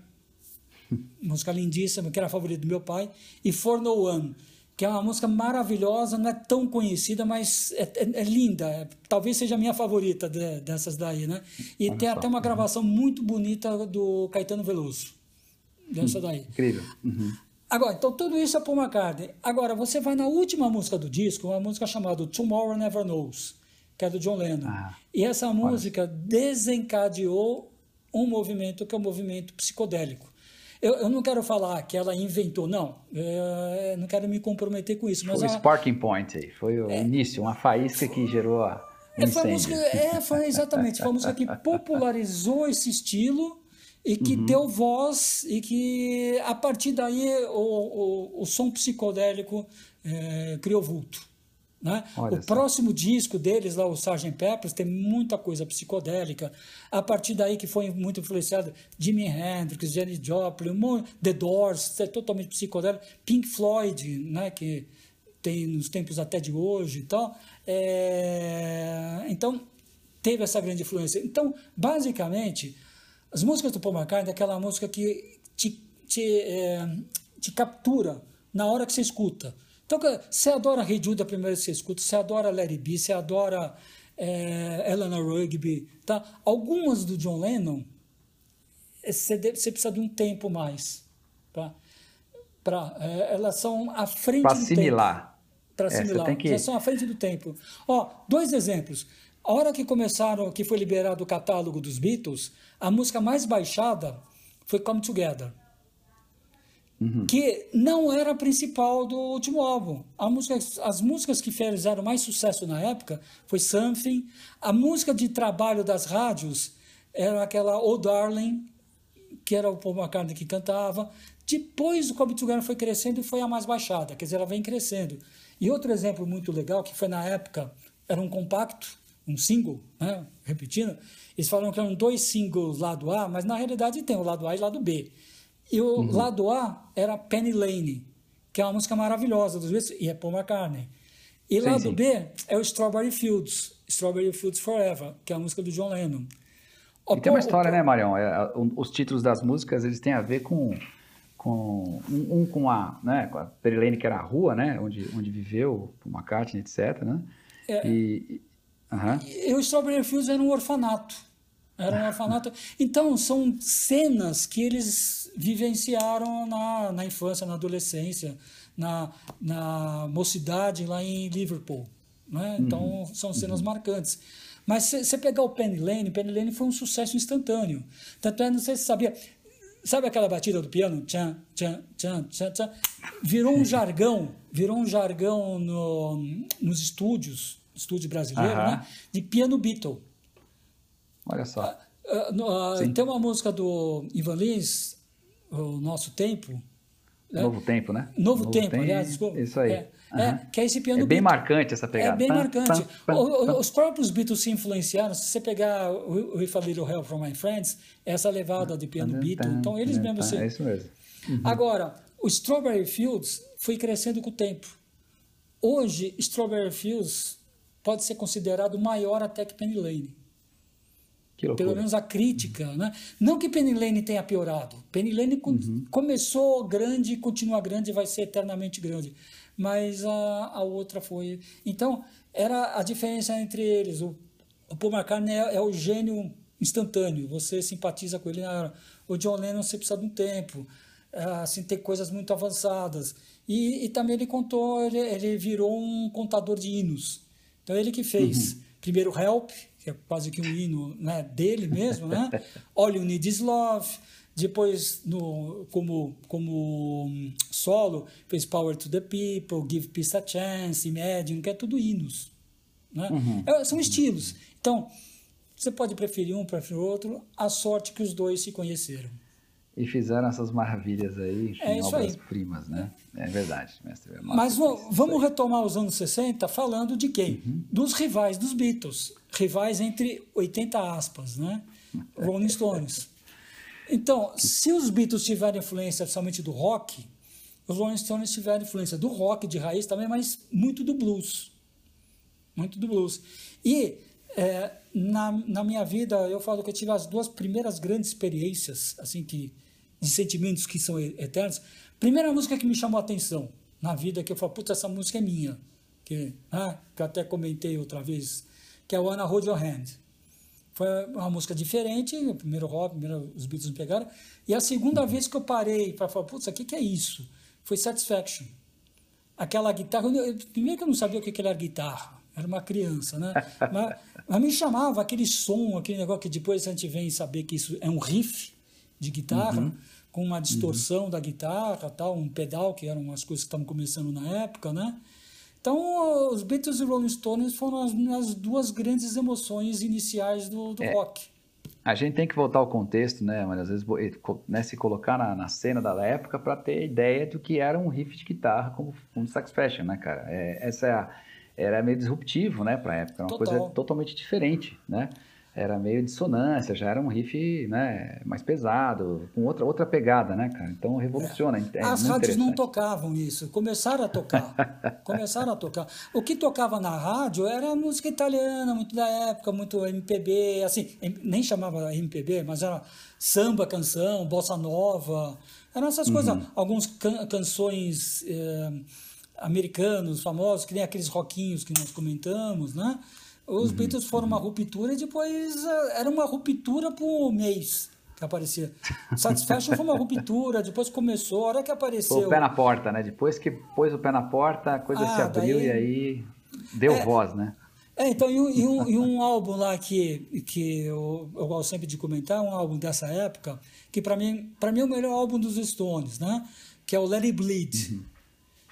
(laughs) música lindíssima, que era a favorita do meu pai. E For No One, que é uma música maravilhosa, não é tão conhecida, mas é, é, é linda. É, talvez seja a minha favorita de, dessas daí, né? E Olha tem só. até uma gravação muito bonita do Caetano Veloso, dessa daí. Incrível. Uhum. Agora, então tudo isso é Paul McCartney. Agora, você vai na última música do disco, uma música chamada Tomorrow Never Knows, que é do John Lennon. Ah, e essa música olha. desencadeou um movimento que é o um movimento psicodélico. Eu, eu não quero falar que ela inventou, não. Eu não quero me comprometer com isso. Mas foi o sparking point aí, foi o é, início, uma faísca que gerou a. Um é, foi, música, é, foi exatamente, foi a música que popularizou esse estilo e que uhum. deu voz e que a partir daí o, o, o som psicodélico é, criou vulto. Né? o próximo disco deles, lá, o Sgt. Peppers, tem muita coisa psicodélica. A partir daí que foi muito influenciado Jimi Hendrix, Janis Joplin, The Doors, é totalmente psicodélico. Pink Floyd, né, que tem nos tempos até de hoje e tal. É... Então, teve essa grande influência. Então, basicamente, as músicas do Paul McCartney é aquela música que te, te, é, te captura na hora que você escuta. Então, você adora Hey Jude a primeira vez que você escuta, você adora Larry B, você adora é, Eleanor Rugby, tá? Algumas do John Lennon, é, você, deve, você precisa de um tempo mais, tá? Pra, é, elas são à frente pra do assimilar. tempo. Para é, assimilar. É, que... Elas são à frente do tempo. Ó, dois exemplos. A hora que começaram, que foi liberado o catálogo dos Beatles, a música mais baixada foi Come Together. Uhum. que não era a principal do último álbum. Música, as músicas que fizeram mais sucesso na época foi Something. A música de trabalho das rádios era aquela Oh Darling, que era o Paul McCartney que cantava. Depois o Come Together foi crescendo e foi a mais baixada, quer dizer, ela vem crescendo. E outro exemplo muito legal, que foi na época, era um compacto, um single, né? repetindo, eles falam que eram dois singles lado A, mas na realidade tem o lado A e o lado B. E o uhum. lado A era Penny Lane, que é uma música maravilhosa dos Beatles, e é Paul McCartney. E sim, lado sim. B é o Strawberry Fields, Strawberry Fields Forever, que é a música do John Lennon. O e tem uma história, o... né, Marião? É, os títulos das músicas, eles têm a ver com, com um, um com a, né, com a Penny Lane, que era a rua, né, onde, onde viveu Paul McCartney, etc, né? É, e, uh -huh. e o Strawberry Fields era um orfanato. Era um orfanato. Então, são cenas que eles vivenciaram na, na infância, na adolescência, na, na mocidade lá em Liverpool. Né? Então, uhum. são cenas uhum. marcantes. Mas se você pegar o Penny Lane, Penny Lane foi um sucesso instantâneo. Tanto é, não sei se você sabia, sabe aquela batida do piano? Tchan, tchan, tchan, tchan, tchan. Virou um jargão, virou um jargão no, nos estúdios, estúdio brasileiro, uh -huh. né? De piano Beatle. Olha só. Uh, uh, tem uma música do Ivan Lins, O Nosso Tempo. Né? Novo Tempo, né? Novo, Novo tempo, tempo, aliás, desculpa. Isso aí. É, Uhum. É, que é esse piano é bem marcante essa pegada. É bem marcante. Os próprios Beatles se influenciaram. Se você pegar o With a Little Help from My Friends, essa levada de piano Beatle. Então eles mesmos... Se... É isso mesmo. Uhum. Agora, o Strawberry Fields foi crescendo com o tempo. Hoje, Strawberry Fields pode ser considerado maior até que Penny Lane. Pelo menos a crítica, né? Não que Penny Lane tenha piorado. Penny Lane uhum. começou grande, continua grande e vai ser eternamente grande mas a, a outra foi. Então, era a diferença entre eles. O, o Paul McCartney é, é, o gênio instantâneo, você simpatiza com ele na hora. O John Lennon você precisa de um tempo, é, assim, tem coisas muito avançadas. E, e também ele contou, ele, ele, virou um contador de hinos. Então, ele que fez uhum. primeiro Help, que é quase que um hino né, dele mesmo, né? (laughs) All You Need Is Love. Depois, no, como, como solo, fez Power to the People, Give Peace a Chance, Imagine, que é tudo hinos. Né? Uhum. É, são estilos. Então, você pode preferir um, preferir outro. A sorte que os dois se conheceram. E fizeram essas maravilhas aí, enfim, é obras aí. primas, né? É verdade, mestre. É Mas vamos retomar os anos 60 falando de quem? Uhum. Dos rivais dos Beatles. Rivais entre 80 aspas, né? (laughs) Rolling Stones. Então, se os Beatles tiveram influência somente do rock, os Rolling Stones tiveram influência do rock de raiz também, mas muito do blues. Muito do blues. E é, na, na minha vida, eu falo que eu tive as duas primeiras grandes experiências, assim, que, de sentimentos que são eternos. Primeira música que me chamou a atenção na vida, que eu falo, puta, essa música é minha. Que, ah, que eu até comentei outra vez, que é o Anna Hold Your Hand. Foi uma música diferente, o primeiro rock, primeiro os Beatles me pegaram. E a segunda vez que eu parei para falar, putz, o que, que é isso? Foi Satisfaction. Aquela guitarra, eu, primeiro que eu não sabia o que, que era guitarra, era uma criança, né? (laughs) mas, mas, me chamava aquele som, aquele negócio que depois a gente vem saber que isso é um riff de guitarra, uhum. com uma distorção uhum. da guitarra, tal, um pedal, que eram as coisas que estavam começando na época, né? Então, os Beatles e Rolling Stones foram as, as duas grandes emoções iniciais do, do é, rock. A gente tem que voltar ao contexto, né, mas às vezes né, se colocar na, na cena da época para ter ideia do que era um riff de guitarra como um Satisfaction, né, cara? É, essa é a, era meio disruptivo, né, para a época, era uma Total. coisa totalmente diferente, né? Era meio dissonância, já era um riff né, mais pesado, com outra, outra pegada, né, cara? Então revoluciona. É. É As rádios não tocavam isso, começaram a tocar. (laughs) começaram a tocar. O que tocava na rádio era música italiana, muito da época, muito MPB, assim, nem chamava MPB, mas era samba, canção, bossa nova. Eram essas uhum. coisas, algumas can canções eh, americanos famosos, que nem aqueles rockinhos que nós comentamos, né? Os uhum, Beatles foram uma ruptura e depois eh, era uma ruptura por mês que aparecia. Satisfaction foi uma ruptura, depois começou, a hora que apareceu. O pé na porta, né? Depois que pôs o pé na porta, a coisa ah, se abriu daí... e aí deu é, voz, né? É, então, e um, e um, e um álbum lá que, que eu, eu gosto sempre de comentar, um álbum dessa época, que para mim, mim é o melhor álbum dos Stones, né? Que é o Let It Bleed. Uhum.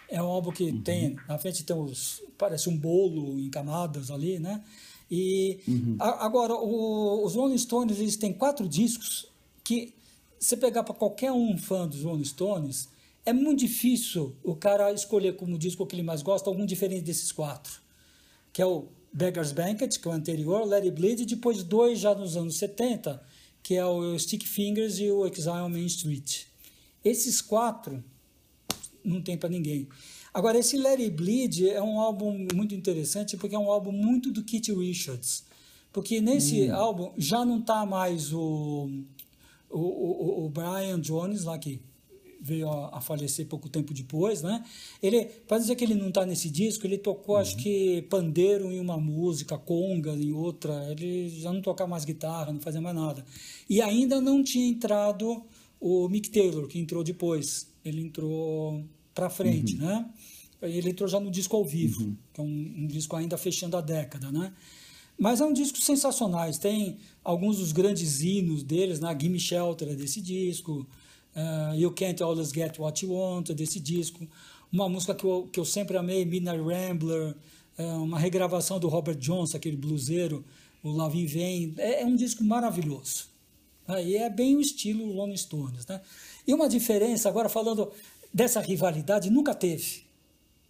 É um álbum que uhum. tem, na frente tem os, parece um bolo em camadas ali, né? E uhum. a, agora, o, os Rolling Stones, eles têm quatro discos que, se pegar para qualquer um fã dos Rolling Stones, é muito difícil o cara escolher como disco que ele mais gosta algum diferente desses quatro. Que é o Beggar's Banquet, que é o anterior, Let It Bleed, e depois dois já nos anos 70, que é o Stick Fingers e o Exile on Main Street. Esses quatro não tem para ninguém. Agora, esse Let It Bleed é um álbum muito interessante porque é um álbum muito do Keith Richards. Porque nesse hum. álbum já não está mais o, o, o, o, Brian Jones, lá que veio a, a, falecer pouco tempo depois, né? Ele, para dizer que ele não está nesse disco, ele tocou, uhum. acho que, pandeiro em uma música, conga em outra. Ele já não tocava mais guitarra, não fazia mais nada. E ainda não tinha entrado o Mick Taylor, que entrou depois. Ele entrou para frente, uhum. né? Ele entrou já no disco ao vivo, uhum. que é um, um, disco ainda fechando a década, né? Mas é um disco sensacional. Tem alguns dos grandes hinos deles, né? Gimme Shelter é desse disco, uh, You Can't Always Get What You Want é desse disco. Uma música que eu, que eu sempre amei, Midnight Rambler, uh, uma regravação do Robert Johnson, aquele bluseiro, o Love in Vain. É, é um disco maravilhoso. Né? E é bem o estilo Rolling Stones. Né? E uma diferença, agora falando dessa rivalidade, nunca teve.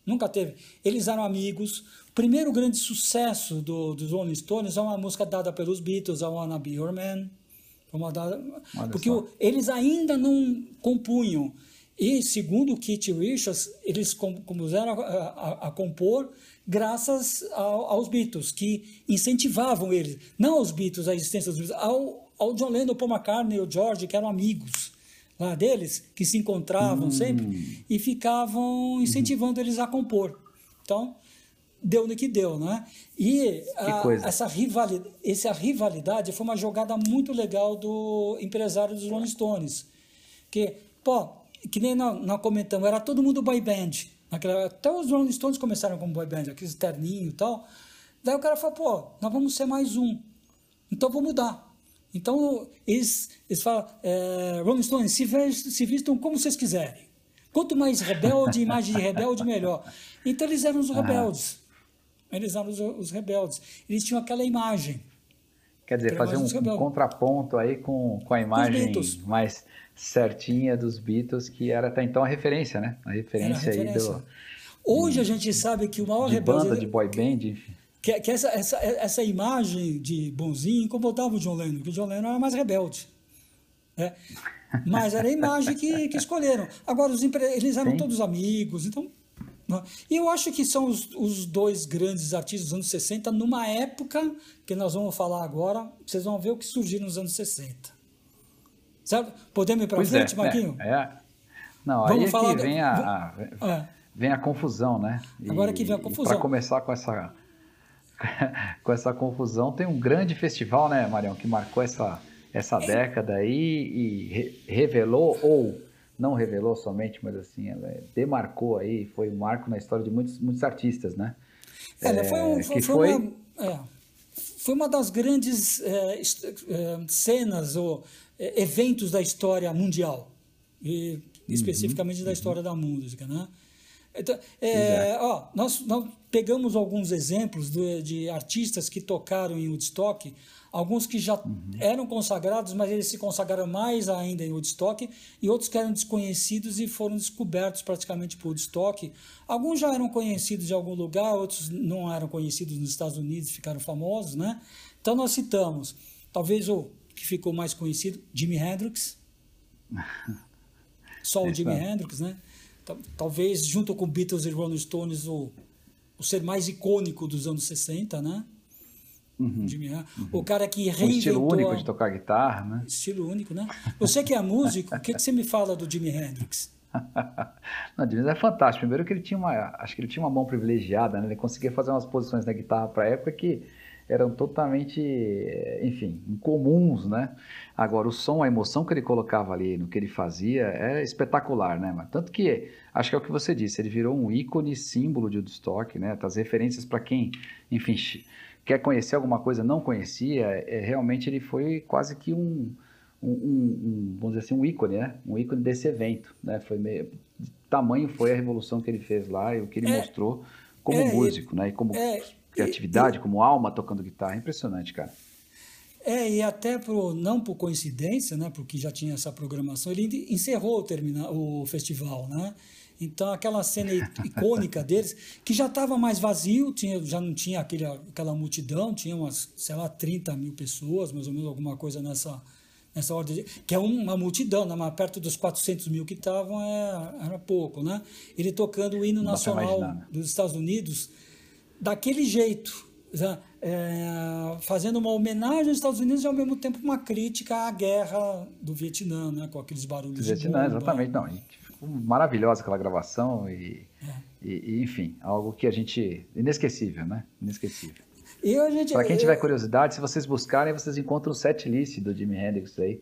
Nunca teve. Eles eram amigos. O primeiro grande sucesso do, dos Rolling Stones é uma música dada pelos Beatles, I Wanna Be Your Man. Uma dada, porque o, eles ainda não compunham. E, segundo o Keith Richards, eles começaram a, a, a compor graças ao, aos Beatles, que incentivavam eles. Não aos Beatles, a existência dos Beatles, ao, ao John Lennon, Paul McCartney e o George, que eram amigos lá deles, que se encontravam hum. sempre e ficavam incentivando uhum. eles a compor. Então, deu no que deu, né? E a, essa, rivalidade, essa rivalidade foi uma jogada muito legal do empresário dos Rolling Stones. Que, pô, que nem nós, nós comentamos, era todo mundo boy band. Naquela, até os Rolling Stones começaram como boy band, aqueles terninhos e tal. Daí o cara falou, pô, nós vamos ser mais um. Então vou mudar. Então, eles, eles falam, é, Rolling Stones, se, se vistam como vocês quiserem. Quanto mais rebelde, (laughs) imagem de rebelde, melhor. Então, eles eram os rebeldes. Eles eram os, os rebeldes. Eles tinham aquela imagem. Quer dizer, fazer um, um, contraponto aí com, com a imagem mais certinha dos Beatles, que era até então a referência, né? A referência, a referência. aí do... Hoje a gente sabe que o maior de rebelde... banda, de boy band, enfim que, que essa, essa, essa imagem de bonzinho incomodava o John Lennon, que o John Lennon era mais rebelde. Né? Mas era a imagem que, que escolheram. Agora, os eles eram Sim. todos amigos, então. Né? E eu acho que são os, os dois grandes artistas dos anos 60, numa época que nós vamos falar agora, vocês vão ver o que surgiu nos anos 60. Certo? Podemos ir para frente, é, Marquinho? É, é. Não, vamos aí é falar que vem a, a é. vem a confusão, né? E, agora que vem a confusão. Para começar com essa (laughs) com essa confusão. Tem um grande festival, né, Marião, que marcou essa, essa década aí e re revelou, ou não revelou somente, mas assim, demarcou aí, foi um marco na história de muitos, muitos artistas, né? É, é foi, um, foi, foi, uma, é, foi uma das grandes é, é, cenas ou é, eventos da história mundial, e uhum, especificamente uhum, da história uhum. da música, né? Então, é, ó, nós, nós, pegamos alguns exemplos de, de, artistas que tocaram em Woodstock, alguns que já uhum. eram consagrados, mas eles se consagraram mais ainda em Woodstock, e outros que eram desconhecidos e foram descobertos praticamente por Woodstock. Alguns já eram conhecidos de algum lugar, outros não eram conhecidos nos Estados Unidos e ficaram famosos, né? Então nós citamos, talvez o que ficou mais conhecido, Jimi Hendrix. (laughs) Só o Jimi Hendrix, né? Talvez junto com Beatles e Rolling Stones o, o ser mais icônico dos anos 60, né? Uhum, Jimmy uhum. O cara que reinventou... Um estilo único de tocar guitarra, né? Estilo único, né? Você que é músico, o que, que você me fala do Jimi Hendrix? (laughs) Não, Jimi é fantástico. Primeiro que ele tinha uma... Acho que ele tinha uma mão privilegiada, né? Ele conseguia fazer umas posições na guitarra para época que eram totalmente, enfim, incomuns, né? Agora, o som, a emoção que ele colocava ali no que ele fazia era espetacular, né? Mas, tanto que, acho que é o que você disse, ele virou um ícone, símbolo de Woodstock, né? As referências para quem, enfim, quer conhecer alguma coisa, não conhecia, é, realmente ele foi quase que um, um, um, vamos dizer assim, um ícone, né? Um ícone desse evento, né? Foi meio, tamanho foi a revolução que ele fez lá e o que ele é, mostrou como é, músico, né? E como é, criatividade, e, como alma tocando guitarra. Impressionante, cara. É, e até por, não por coincidência, né, porque já tinha essa programação, ele encerrou o, termina, o festival, né? Então, aquela cena (laughs) icônica deles, que já estava mais vazio, tinha, já não tinha aquele, aquela multidão, tinha umas, sei lá, 30 mil pessoas, mais ou menos, alguma coisa nessa, nessa ordem, que é uma multidão, né? mas perto dos 400 mil que estavam era, é, era pouco, né? Ele tocando o hino nacional dos Estados Unidos, daquele jeito, né? é, fazendo uma homenagem aos Estados Unidos e ao mesmo tempo uma crítica à guerra do Vietnã, né? com aqueles barulhos do Vietnã, bomba. exatamente. Não, maravilhosa aquela gravação e, é. e, e, enfim, algo que a gente inesquecível, né? Inesquecível. Para quem tiver curiosidade, se vocês buscarem, vocês encontram o set list do Jimi Hendrix aí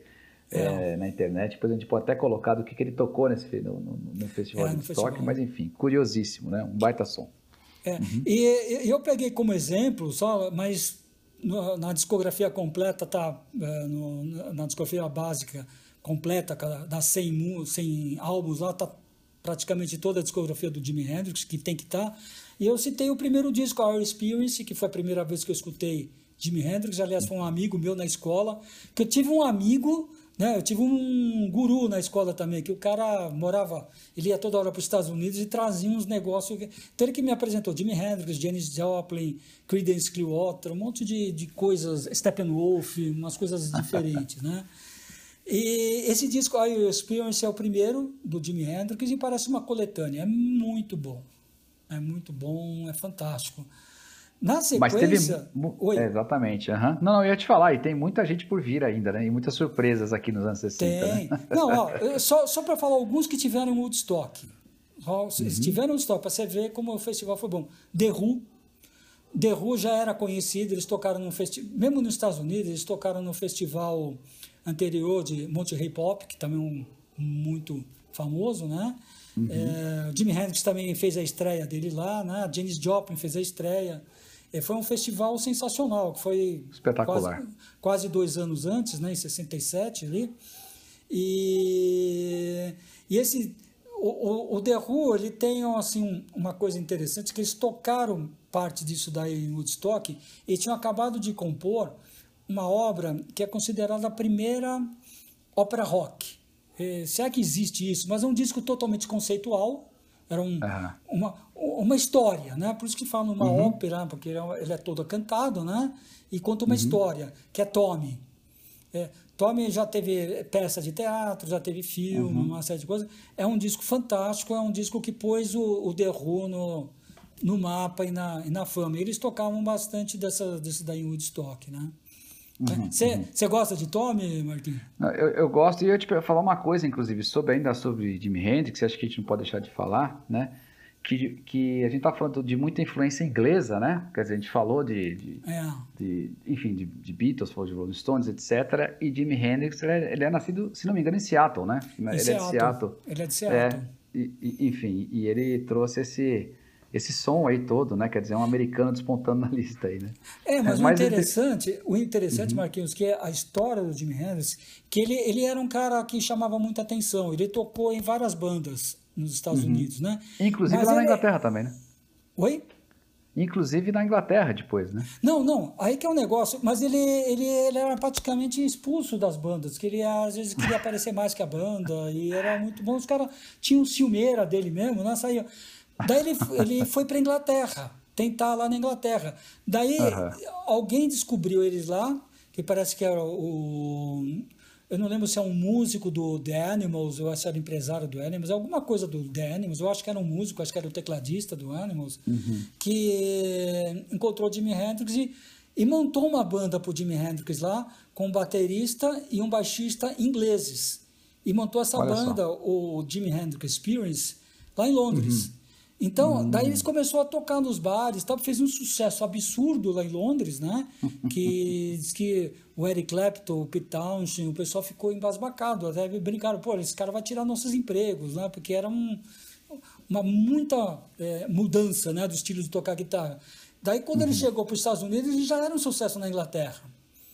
é. É, na internet. Depois a gente pode até colocar do que, que ele tocou nesse, no, no, no Festival de Stock, mas enfim, curiosíssimo, né? Um baita som. É. Uhum. E, eu peguei como exemplo, só, mas na discografia completa, tá, é, na discografia básica completa, das 100, 100 álbuns lá, tá praticamente toda a discografia do Jimi Hendrix, que tem que estar. Tá. E eu citei o primeiro disco, Our Experience, que foi a primeira vez que eu escutei Jimi Hendrix, aliás, foi um amigo meu na escola, que eu tive um amigo né? Eu tive um guru na escola também, que o cara morava, ele ia toda hora para os Estados Unidos e trazia uns negócios. Então ele que me apresentou Jimi Hendrix, Janis Joplin, Creedence Clearwater, um monte de, de coisas, Steppenwolf, umas coisas diferentes, né? E esse disco, I Experience, é o primeiro do Jimi Hendrix e parece uma coletânea. É muito bom. É muito bom, é fantástico. Na sequência. Mas teve. É, exatamente. Uhum. Não, não, eu ia te falar, e tem muita gente por vir ainda, né? E muitas surpresas aqui nos anos 60. Tem. Né? Não, ó, só, só para falar alguns que tiveram Woodstock. Uhum. Tiveram Woodstock, para você ver como o festival foi bom. The Who. The Who já era conhecido, eles tocaram no festival. Mesmo nos Estados Unidos, eles tocaram no festival anterior de Monterey Pop, que também é um muito famoso, né? Uhum. É, Jimi Hendrix também fez a estreia dele lá, né? Janis Joplin fez a estreia. É, foi um festival sensacional, que foi espetacular. Quase, quase, dois anos antes, né, em 67 ali. E, e esse o, o, o The Who, ele tem assim, uma coisa interessante, que eles tocaram parte disso daí em Woodstock e tinham acabado de compor uma obra que é considerada a primeira ópera rock. É, será que existe isso? Mas é um disco totalmente conceitual, era um, uhum. uma, uma história, né? Por isso que fala uma uhum. ópera, porque ele é, ele é todo cantado, né? E conta uma uhum. história, que é Tommy. É, Tommy já teve peça de teatro, já teve filme, uhum. uma série de coisas. É um disco fantástico, é um disco que pôs o, o The Who no, no mapa e na, e na fama. Eles tocavam bastante dessa, desse daí Woodstock, né? Você uhum, uhum. gosta de Tommy, Marquinhos? Eu, eu gosto e eu te falar uma coisa, inclusive, sobre ainda sobre Jimi Hendrix, acho que a gente não pode deixar de falar, né? Que, que a gente está falando de muita influência inglesa, né? Quer dizer, a gente falou de, de, é. de enfim, de, de, Beatles, falou de Rolling Stones, etc. E Jimi Hendrix, ele é, ele é, nascido, se não me engano, em Seattle, né? Em ele Seattle. é de Seattle. Ele é de Seattle. É, e, e, enfim, e ele trouxe esse esse som aí todo, né? Quer dizer, um americano despontando na lista aí, né? É, mas, é, o interessante, inter... o interessante, uhum. Marquinhos, que é a história do Jimi Hendrix, que ele, ele era um cara que chamava muita atenção. Ele tocou em várias bandas nos Estados uhum. Unidos, né? Inclusive mas lá ele... na é Inglaterra também, né? Oi? Inclusive na Inglaterra depois, né? Não, não, aí que é um negócio, mas ele, ele, ele era praticamente expulso das bandas, que ele às vezes queria (laughs) aparecer mais que a banda, e era muito bom. Os caras tinham ciumeira dele mesmo, né? Saía, Daí ele, ele foi para Inglaterra, tentar lá na Inglaterra. Daí uhum. alguém descobriu eles lá, que parece que era o. Eu não lembro se é um músico do The Animals ou se era empresário do Animals, alguma coisa do The Animals. Eu acho que era um músico, acho que era o tecladista do Animals, uhum. que encontrou Jimi Hendrix e, e montou uma banda para o Jimi Hendrix lá, com um baterista e um baixista ingleses. E montou essa Olha banda, só. o Jimi Hendrix Experience, lá em Londres. Uhum. Então, hum. daí eles começaram a tocar nos bares, tal, fez um sucesso absurdo lá em Londres, né? (laughs) Que diz que o Eric Clapton, o Pete Townshend, o pessoal ficou embasbacado, até brincaram, pô, esse cara vai tirar nossos empregos, né? Porque era um, uma muita é, mudança, né, do estilo de tocar guitarra. Daí, quando uhum. ele chegou para os Estados Unidos, ele já era um sucesso na Inglaterra.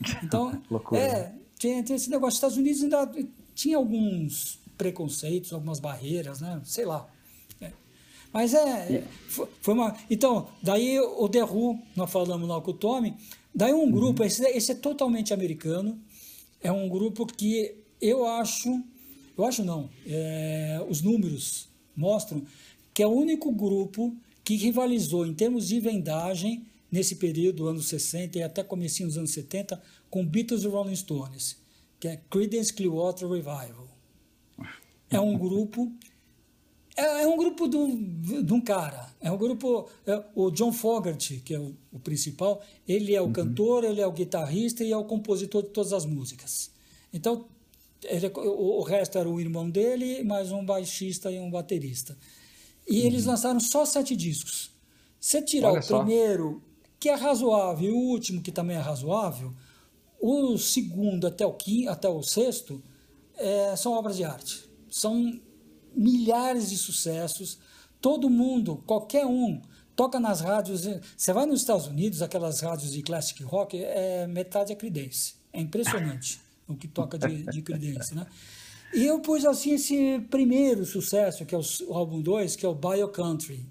(laughs) Então, é, tinha, tinha esse negócio. Os Estados Unidos ainda tinha alguns preconceitos, algumas barreiras, né? Sei lá. Mas é, foi uma. Então, daí o The Who, nós falamos lá com o Tommy, daí um grupo, uhum. esse, esse é totalmente americano, é um grupo que eu acho, eu acho não, é, os números mostram que é o único grupo que rivalizou em termos de vendagem nesse período, anos 60 e até comecinho dos anos 70, com Beatles e Rolling Stones, que é Creedence Clearwater Revival. É um grupo é, é um grupo de um, de um, cara. É um grupo. É, o John Fogerty, que é o, o, principal, ele é o uhum. cantor, ele é o guitarrista e é o compositor de todas as músicas. Então, ele, é, o, o, resto era o irmão dele, mais um baixista e um baterista. E uhum. eles lançaram só sete discos. Se tirar Olha o só. primeiro, que é razoável, e o último, que também é razoável, o segundo até o, quinto, até o sexto é, são obras de arte. São milhares de sucessos. Todo mundo, qualquer um, toca nas rádios. Você vai nos Estados Unidos, aquelas rádios de classic rock, é metade é Creedence. É impressionante o que toca de, de Creedence, né? E eu pus assim esse primeiro sucesso, que é o, o álbum 2, que é o Bio Country.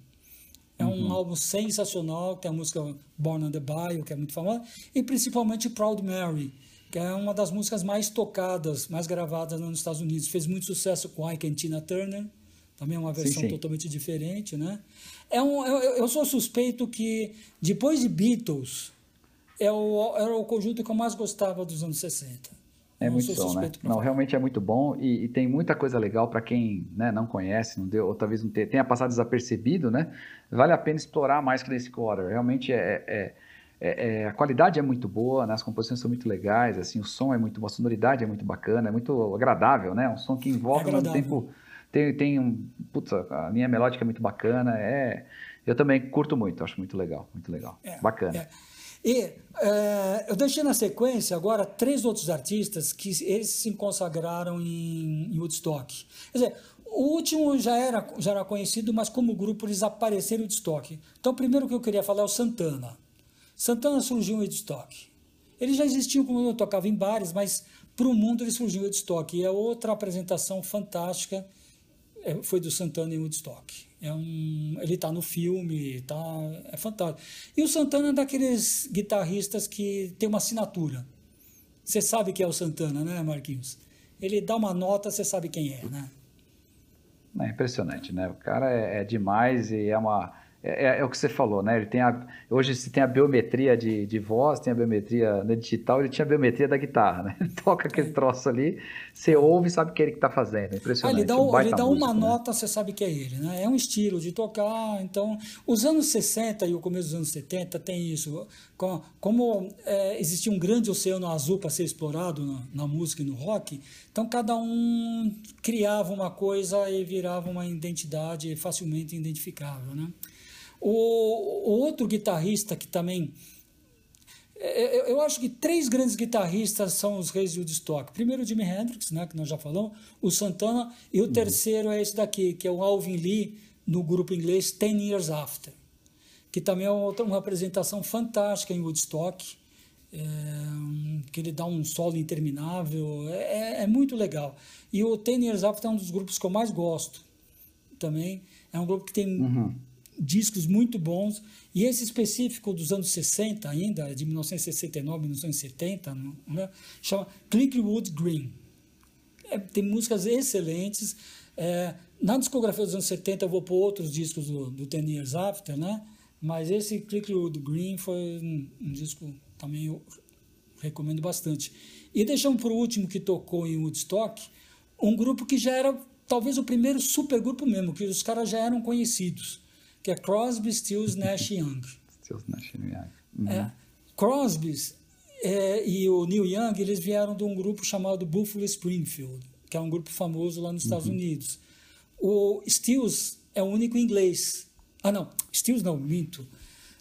É um uhum. álbum sensacional, tem a música Born on the Bio, que é muito famosa, e principalmente Proud Mary, que é uma das músicas mais tocadas, mais gravadas nos Estados Unidos. Fez muito sucesso com Ike and Tina Turner, também é uma versão sim, sim. totalmente diferente, né? É um, eu, eu, sou suspeito que, depois de Beatles, é o, era o conjunto que eu mais gostava dos anos 60. É não muito bom, né? Não, realmente é muito bom e, e tem muita coisa legal para quem né, não conhece, não deu, ou talvez não tenha passado desapercebido, né? Vale a pena explorar mais que nesse Quarter. Realmente é, é, é, é, a qualidade é muito boa, né? as composições são muito legais, assim, o som é muito bom, a sonoridade é muito bacana, é muito agradável, né? Um som que envolve ao mesmo tempo. Tem, tem um. Putz, a linha melódica é muito bacana. É, eu também curto muito, acho muito legal, muito legal. É, bacana. É. E é, eu deixei na sequência agora três outros artistas que eles se consagraram em, em Woodstock. Quer dizer, o último já era, já era conhecido, mas como grupo eles apareceram em Woodstock. Então, o primeiro que eu queria falar é o Santana. Santana surgiu em Woodstock. Ele já existia quando eu tocava em bares, mas para o mundo ele surgiu em Woodstock. E é outra apresentação fantástica é, foi do Santana em Woodstock. É um, ele está no filme, tá, é fantástico. E o Santana é daqueles guitarristas que tem uma assinatura. Você sabe que é o Santana, né, Marquinhos? Ele dá uma nota, você sabe quem é, né? É impressionante, né? O cara é, é demais e é uma é, é, é, o que você falou, né? Ele tem a, hoje se tem a biometria de, de voz, tem a biometria né, digital, ele tinha a biometria da guitarra, né? Ele (laughs) toca aquele troço ali, você ouve e sabe o que é ele que está fazendo. É impressionante. Ah, ele dá, um ele dá músico, uma né? nota, você sabe que é ele, né? É um estilo de tocar. Então, os anos 60 e o começo dos anos 70 tem isso. Como, como é, existia um grande oceano azul para ser explorado na, na música e no rock, então cada um criava uma coisa e virava uma identidade facilmente identificável, né? O, o outro guitarrista que também. É, é, eu acho que três grandes guitarristas são os reis de Woodstock. Primeiro o Jimi Hendrix, né, que nós já falamos, o Santana, e o uhum. terceiro é esse daqui, que é o Alvin Lee, no grupo inglês Ten Years After, que também é outra, uma apresentação fantástica em Woodstock, é, que ele dá um solo interminável, é, é, é muito legal. E o Ten Years After é um dos grupos que eu mais gosto também. É um grupo que tem uhum discos muito bons. E esse específico dos anos 60 ainda, de 1969, 1970, né, chama Clickwood Green. É, tem músicas excelentes. É, na discografia dos anos 70 eu vou pôr outros discos do, do Ten Years After, né? Mas esse Clickwood Green foi um, um disco também eu recomendo bastante. E deixamos o último que tocou em Woodstock, um grupo que já era talvez o primeiro supergrupo mesmo, que os caras já eram conhecidos que é Crosby, Stills, Nash Young. Stills, Nash Young. Uhum. É, Crosby é, e o Neil Young, eles vieram de um grupo chamado Buffalo Springfield, que é um grupo famoso lá nos Estados uhum. Unidos. O Stills é o único inglês. Ah, não, Stills não, minto.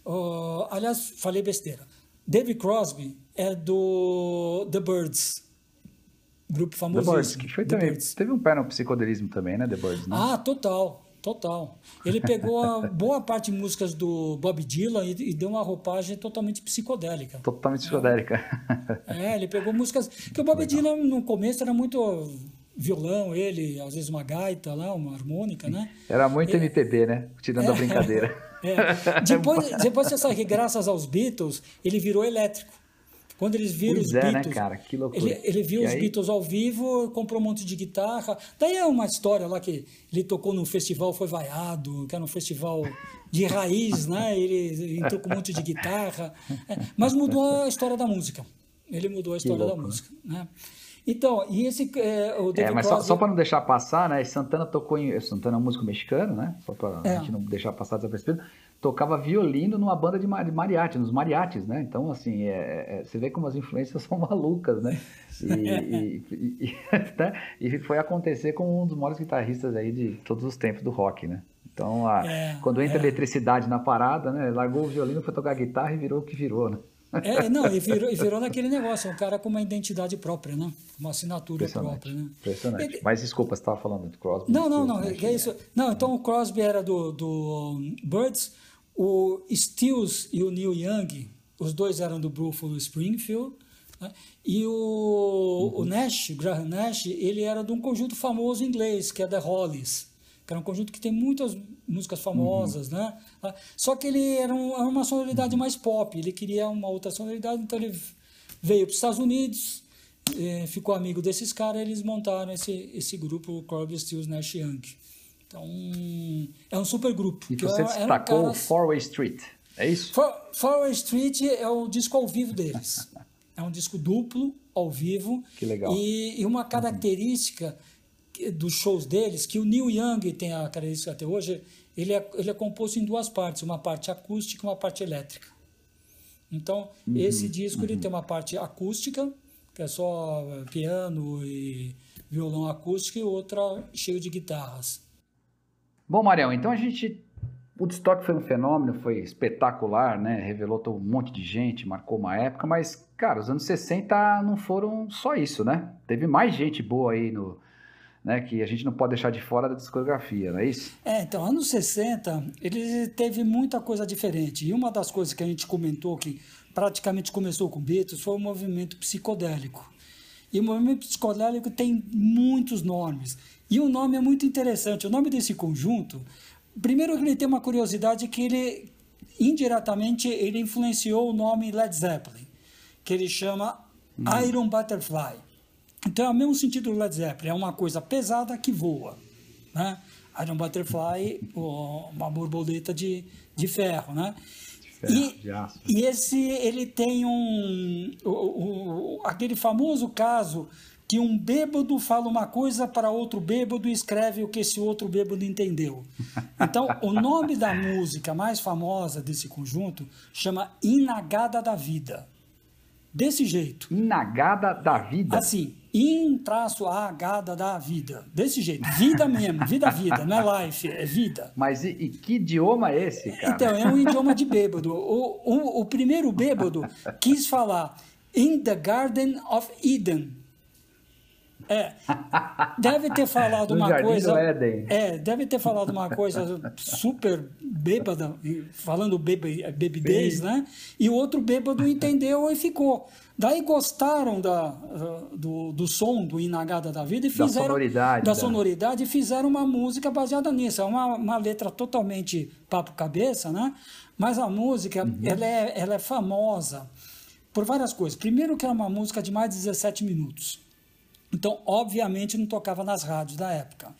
Uh, aliás, falei besteira. David Crosby é do The Birds, grupo famoso. The Birds, que foi The também. Birds. Teve um pé no psicodelismo também, né? The Birds, né? Ah, total. Total. Ele pegou a (laughs) boa parte de músicas do Bob Dylan e, e deu uma roupagem totalmente psicodélica. Totalmente psicodélica. É, ele pegou músicas. Que o Bob Dylan no começo era muito violão, ele, às vezes uma gaita lá, uma harmônica, né? Era muito ele, MPB, né? Tirando é, a brincadeira. (laughs) É. (laughs) Depois, depois você sabe que graças aos Beatles, ele virou elétrico. Quando eles viram pois os é, né, Beatles. Né, cara? Que loucura. Ele, ele viu e os aí? Beatles ao vivo, comprou um monte de guitarra. Daí é uma história lá que ele tocou num festival, foi vaiado, que era um festival de raiz, né? Ele entrou com um monte de guitarra. É, mas mudou a história da música. Ele mudou a história da música. Né? Então, e esse. É, o David é, mas Crosby... só, só para não deixar passar, né? Santana tocou em. Santana é um músico mexicano, né? Só para é. a gente não deixar passar desapercebido tocava violino numa banda de mariachi, nos mariachis, né? Então, assim, é, é, é, você vê como as influências (laughs) são malucas, né? E, e, e, (laughs) né? e, foi acontecer com um dos maiores guitarristas aí de todos os tempos do rock, né? Então, a, é, quando entra é. eletricidade na parada, né? Largou o violino, foi tocar guitarra e virou o que virou, né? É, não, e virou, e virou naquele negócio, um cara com uma identidade própria, né? Uma assinatura própria, né? Impressionante. Ele... Mas desculpa, você estava falando do Crosby. Não, não, não, é, é isso. Não, então o Crosby era do, do Birds, o Stills e o Neil Young, os dois eram do Buffalo Springfield, né? e o, uhum. o Nash, Graham Nash, ele era de um conjunto famoso inglês, que é The Hollies que era um conjunto que tem muitas músicas famosas, uhum. né? Ah, só que ele era, um, era uma sonoridade uhum. mais pop, ele queria uma outra sonoridade, então ele veio para os Estados Unidos, eh, ficou amigo desses caras, eles montaram esse, esse grupo, Crosby, Stills, Nash Young. Então, é um super grupo. E você destacou caras... Four Way Street, é isso? Four, Four Way Street é o disco ao vivo deles. (laughs) é um disco duplo, ao vivo. Que legal. E, e uma característica... Uhum dos shows deles, que o Neil Young tem a característica até hoje, ele é, ele é composto em duas partes, uma parte acústica e uma parte elétrica. Então, uhum, esse disco uhum. ele tem uma parte acústica, que é só piano e violão acústico, e outra cheio de guitarras. Bom, Mariel, então a gente. O Woodstock foi um fenômeno, foi espetacular, né? Revelou um monte de gente, marcou uma época, mas, cara, os anos 60 não foram só isso, né? Teve mais gente boa aí no, né, que a gente não pode deixar de fora da discografia, não é isso? É, então, anos 60, ele teve muita coisa diferente. E uma das coisas que a gente comentou que praticamente começou com Beatles foi o movimento psicodélico. E o movimento psicodélico tem muitos nomes. E o nome é muito interessante. O nome desse conjunto, primeiro ele tem uma curiosidade que ele indiretamente ele influenciou o nome Led Zeppelin, que ele chama hum. Iron Butterfly. Então é o mesmo sentido do Led Zeppelin, é uma coisa pesada que voa. Né? Iron Butterfly, uma borboleta de, de ferro, né? Ferro, e, de aço. e esse, ele tem um... O, o, aquele famoso caso que um bêbado fala uma coisa para outro bêbado e escreve o que esse outro bêbado entendeu. (laughs) Então, o nome da música mais famosa desse conjunto chama Inagada da Vida. Desse jeito. Inagada da Vida? Assim, in traço a gada da vida. Desse jeito. Vida mesmo, vida, vida, não é life, é vida. Mas e, e que idioma é esse, cara? Então, é um idioma de bêbado. O, o, o primeiro bêbado quis falar In the Garden of Eden. É. Deve ter falado (laughs) uma coisa. Do Éden. É, deve ter falado uma coisa super bêbada, falando bebidez, né? E o outro bêbado entendeu e ficou. Daí gostaram da, do, do som do Inagada da Vida e fizeram. Da sonoridade. Da, da sonoridade e fizeram uma música baseada nisso. É uma, uma letra totalmente papo-cabeça, né? Mas a música, uhum. ela, é, ela é famosa por várias coisas. Primeiro, que é uma música de mais de 17 minutos. Então, obviamente, não tocava nas rádios da época.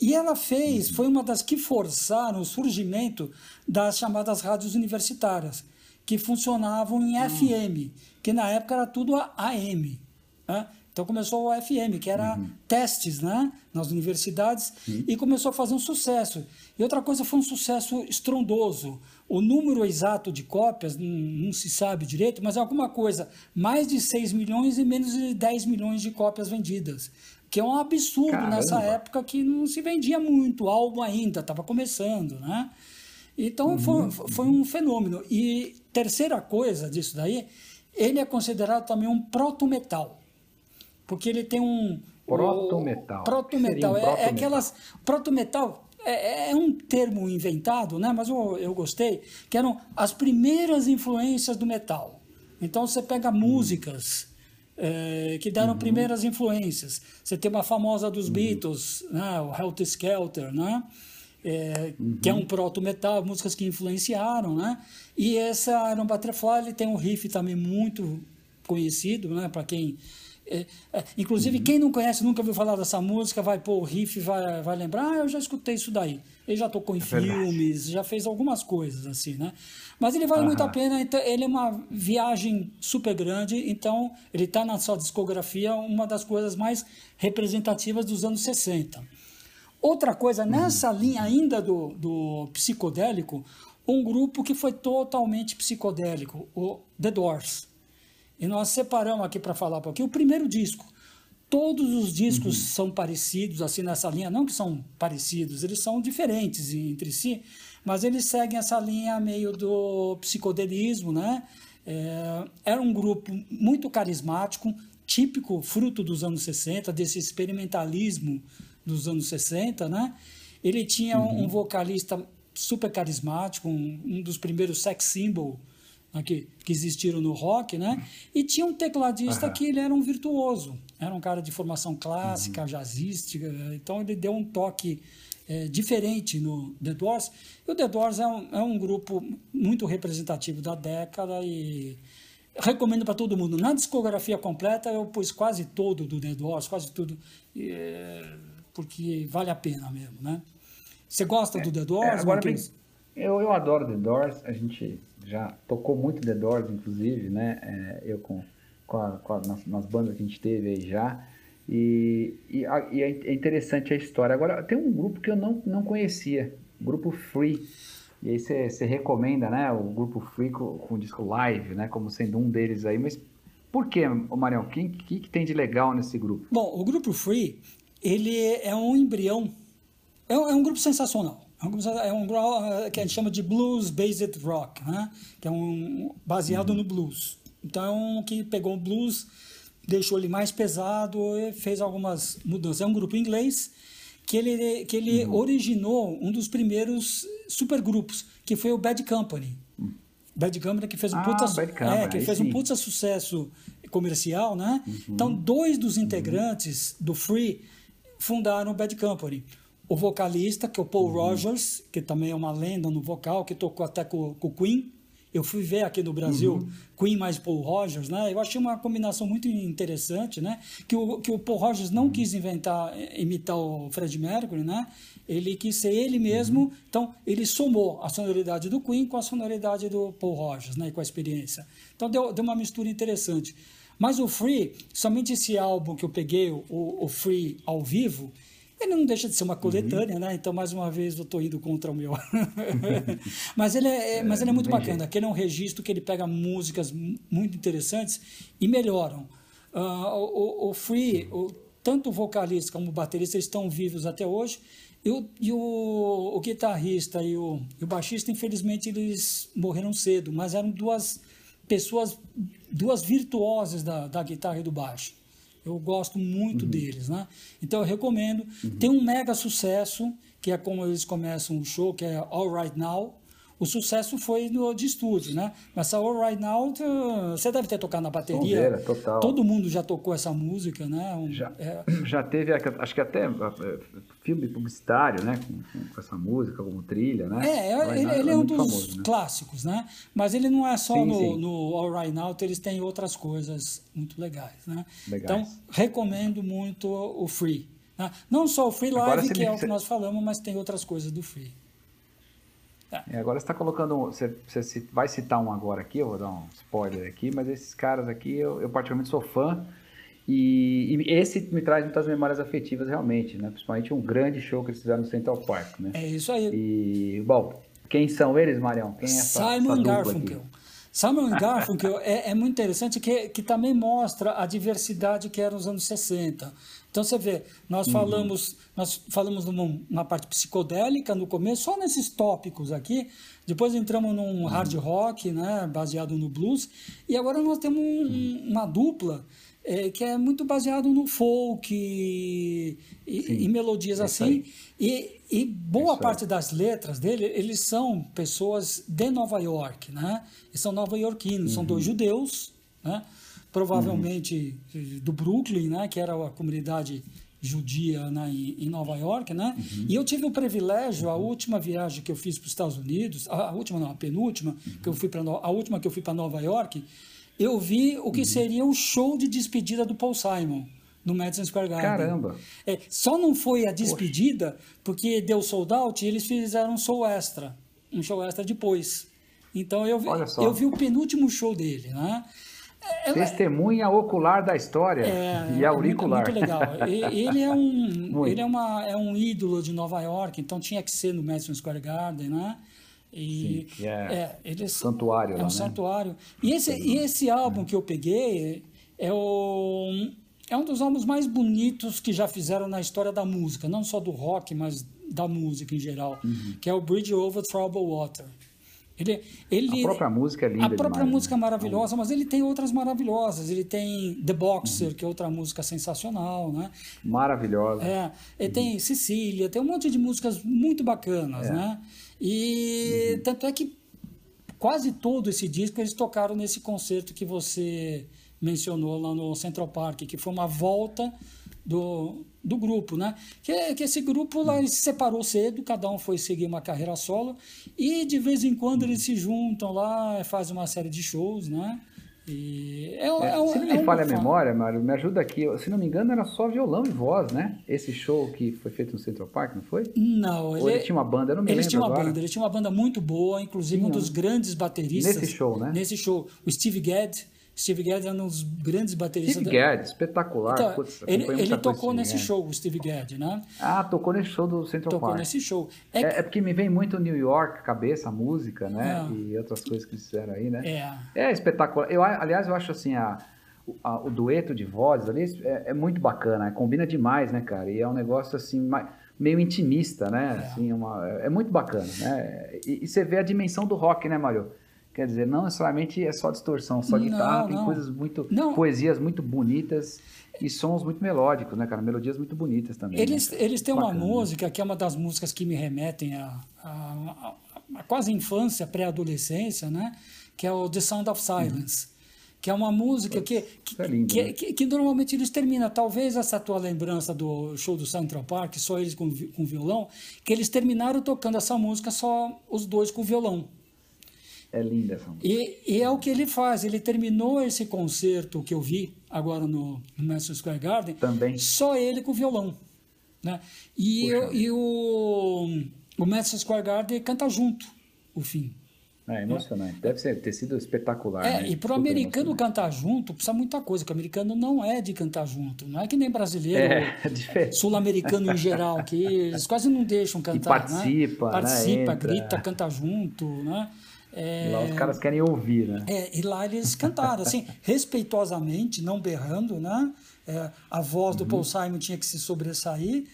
E ela fez, foi uma das que forçaram o surgimento das chamadas rádios universitárias, que funcionavam em FM, que na época era tudo AM. Né? Então começou o FM, que era uhum. testes né, nas universidades, uhum. e começou a fazer um sucesso. E outra coisa foi um sucesso estrondoso. O número exato de cópias não, não, se sabe direito, mas é alguma coisa, mais de 6 milhões e menos de 10 milhões de cópias vendidas. Que é um absurdo Caramba. nessa época que não se vendia muito, álbum ainda estava começando, né? Então uhum. foi, foi um fenômeno. E terceira coisa disso daí, ele é considerado também um proto-metal. Porque ele tem um. Proto-metal. Proto-metal. Um é, proto é aquelas. Proto-metal é, é, um termo inventado, né? mas eu, eu gostei, que eram as primeiras influências do metal. Então você pega uhum. músicas é, que deram uhum. primeiras influências. Você tem uma famosa dos uhum. Beatles, né? o Helter Skelter, né? É, uhum. que é um proto-metal, músicas que influenciaram, né? E essa Iron Butterfly ele tem um riff também muito conhecido, né? Para quem é, é, inclusive, uhum. quem não conhece, nunca ouviu falar dessa música, vai pôr o riff, vai, vai lembrar, ah, eu já escutei isso daí. Ele já tocou em é filmes, verdade. já fez algumas coisas assim, né? Mas ele vale uhum. muito a pena, então, ele é uma viagem super grande, então ele está na sua discografia uma das coisas mais representativas dos anos 60. Outra coisa, uhum. nessa linha ainda do, do psicodélico, um grupo que foi totalmente psicodélico, o The Doors. E nós separamos aqui para falar um pouquinho o primeiro disco. Todos os discos uhum. são parecidos, assim, nessa linha. Não que são parecidos, eles são diferentes entre si, mas eles seguem essa linha meio do psicodelismo, né? É, era um grupo muito carismático, típico, fruto dos anos 60, desse experimentalismo dos anos 60, né? Ele tinha uhum. um vocalista super carismático, um, um dos primeiros sex symbol que, que existiram no rock, né? E tinha um tecladista uhum. que ele era um virtuoso, era um cara de formação clássica, uhum. jazzística, então ele deu um toque é, diferente no The Doors. E o The Doors é um, é um grupo muito representativo da década e recomendo para todo mundo. Na discografia completa eu pus quase todo do The Doors, quase tudo, é, porque vale a pena mesmo, né? Você gosta é, do The Doors? É, agora bem, eu, eu adoro The Doors, a gente já tocou muito The Doors, inclusive, né? É, eu com, com, a, com a, nas, nas bandas que a gente teve aí já. E, e, a, e, é interessante a história. Agora, tem um grupo que eu não, não conhecia, grupo Free. E aí você recomenda, né, o grupo Free com, com o disco live, né, como sendo um deles aí. Mas por que, Marião? O que, que, que, tem de legal nesse grupo? Bom, o grupo Free, ele é um embrião, é é um grupo sensacional. É um, é um grupo que a gente chama de blues based rock, né, que é um baseado uhum. no blues. Então, que pegou o blues deixou ele mais pesado e fez algumas mudanças. É um grupo inglês que ele, que ele uhum. originou um dos primeiros supergrupos, que foi o Bad Company. Uhum. Bad Company que fez um ah, puta, é, que fez um puta sucesso comercial, né? Uhum. Então, dois dos integrantes do Free fundaram o Bad Company. O vocalista, que é o Paul uhum. Rogers, que também é uma lenda no vocal, que tocou até com o Queen, eu fui ver aqui no Brasil uhum. Queen mais Paul Rogers, né? Eu achei uma combinação muito interessante, né? Que o, que o Paul Rogers não uhum. quis inventar, imitar o Fred Mercury, né? Ele quis ser ele mesmo, uhum. então ele somou a sonoridade do Queen com a sonoridade do Paul Rogers, né? E com a experiência. Então deu, deu uma mistura interessante. Mas o Free, somente esse álbum que eu peguei, o, o Free ao vivo, ele não deixa de ser uma coletânea, uhum. né? Então, mais uma vez, eu estou indo contra o meu. (laughs) (laughs) mas, ele é, é, mas ele é muito bacana. Aquele é um registro que ele pega músicas muito interessantes e melhoram. Uh, o, o, Free, o, tanto o vocalista como o baterista estão vivos até hoje. E o, e o, guitarrista e o, e o baixista, infelizmente, eles morreram cedo, mas eram duas pessoas, duas virtuosas da, da guitarra e do baixo. Eu gosto muito uhum. deles, né? Então eu recomendo. Uhum. Tem um mega sucesso, que é como eles começam o show, que é All Right Now. O sucesso foi no, de estúdio, né? Mas a All Right Now, você deve ter tocado na bateria. Sonzeira, total. Todo mundo já tocou essa música, né? Um, já, é... (clears throat) já teve, acho que até é, filme publicitário, né? Com, com essa música como trilha, né? É, ele, ele é, é um dos famoso, né? clássicos, né? Mas ele não é só sim, no, sim. no All Right Now, eles têm outras coisas muito legais, né? Legais. Então, recomendo muito o Free. Né? Não só o Free Live, que é o que nós falamos, mas tem outras coisas do Free. É, agora você está colocando. Você, você, vai citar um agora aqui, eu vou dar um spoiler aqui, mas esses caras aqui eu, eu particularmente sou fã. E, e, esse me traz muitas memórias afetivas realmente, né? Principalmente um grande show que eles fizeram no Central Park, né? É isso aí. E, bom, quem são eles, Marião? Quem é essa, Simon essa Garfunkel. Aqui? Simon Garfunkel é, é, muito interessante que, que também mostra a diversidade que era nos anos 60. Então você vê, nós uhum. falamos, nós falamos numa, numa, parte psicodélica no começo, só nesses tópicos aqui. Depois entramos num uhum. hard rock, né, baseado no blues, e agora nós temos um, uhum. uma dupla é, que é muito baseado no folk e, e, e melodias é assim. E, e, boa é parte das letras dele, eles são pessoas de Nova York, né? Eles são nova-iorquinos, uhum. são dois judeus, né? Provavelmente uhum. do Brooklyn, né? Que era a comunidade judia né, em, Nova York, né? Uhum. E eu tive o privilégio, a última viagem que eu fiz para os Estados Unidos, a, última não, a penúltima, uhum. que eu fui para a última que eu fui para Nova York, eu vi o que uhum. seria o show de despedida do Paul Simon no Madison Square Garden. Caramba! É, só não foi a despedida Poxa. porque deu sold out e eles fizeram um show extra, um show extra depois. Então eu vi, eu vi o penúltimo show dele, né? É, Testemunha ocular da história é, e auricular. É muito, muito legal. (laughs) Ele é um, ele é, uma, é um ídolo de Nova York, então tinha que ser no Madison Square Garden, né? E, Sim, é, é santuário. É um lá, né? santuário. E esse, e esse álbum é. que eu peguei é, o, é um dos álbuns mais bonitos que já fizeram na história da música, não só do rock, mas da música em geral, uhum. que é o Bridge Over Troubled Water. Ele, ele, a própria música é linda A própria demais, música é né? maravilhosa, mas ele tem outras maravilhosas. Ele tem The Boxer, uhum. que é outra música sensacional, né? Maravilhosa. É, ele uhum. tem Cecília, tem um monte de músicas muito bacanas, é. né? E uhum. tanto é que quase todo esse disco eles tocaram nesse concerto que você mencionou lá no Central Park, que foi uma volta do, do grupo, né? Que, que esse grupo lá se separou cedo, cada um foi seguir uma carreira solo e de vez em quando eles se juntam lá, fazem uma série de shows, né? E é, é, é, se não me é falha a memória, Mário, me ajuda aqui. Se não me engano, era só violão e voz, né? Esse show que foi feito no Central Park, não foi? Não, Ou ele, ele tinha uma banda, eu não me ele lembro tinha uma agora. banda, ele tinha uma banda muito boa, inclusive tinha. um dos grandes bateristas. Nesse show, né? Nesse show, o Steve Gadd, Steve Gadd é um dos grandes bateristas. Steve da... Gadd, espetacular. Então, Putz, ele ele tocou nesse show, o Steve Gadd, né? Ah, tocou nesse show do Central tocou Park. Tocou nesse show. É, é, é, porque me vem muito New York, cabeça, música, né? É. E outras coisas que fizeram aí, né? É. É espetacular. Eu, aliás, eu acho assim, a, a o dueto de vozes ali é, é, muito bacana, combina demais, né, cara? E é um negócio assim, meio intimista, né? É. Assim, uma, é muito bacana, né? E, e você vê a dimensão do rock, né, Mário? Quer dizer, não necessariamente é só distorção, só guitarra, não, tem não. coisas muito. Não. poesias muito bonitas e sons muito melódicos, né, cara? Melodias muito bonitas também. Eles, né? eles têm Bacana. uma música que é uma das músicas que me remetem a, a, a, a quase infância, pré-adolescência, né? Que é o The Sound of Silence. Uhum. Que é uma música que, que, é lindo, que, né? que, que, normalmente eles terminam. Talvez essa tua lembrança do show do Central Park, só eles com, com violão, que eles terminaram tocando essa música só os dois com violão. É linda essa música. E, e, é o que ele faz. Ele terminou esse concerto que eu vi agora no, no Madison Square Garden. Também. Só ele com violão. Né? E, eu, e o, o Madison Square Garden canta junto o fim. É emocionante. Deve ser, ter sido espetacular. É, né? e para o americano cantar junto, precisa muita coisa, porque o americano não é de cantar junto. Não é que nem brasileiro, é, sul-americano em geral, que eles quase não deixam cantar. E participa, né? Participa, né? grita, canta junto, né? É, lá os caras querem ouvir, né? É, e lá eles cantaram, assim, (laughs) respeitosamente, não berrando, né? É, a voz do uhum. Paul Simon tinha que se sobressair.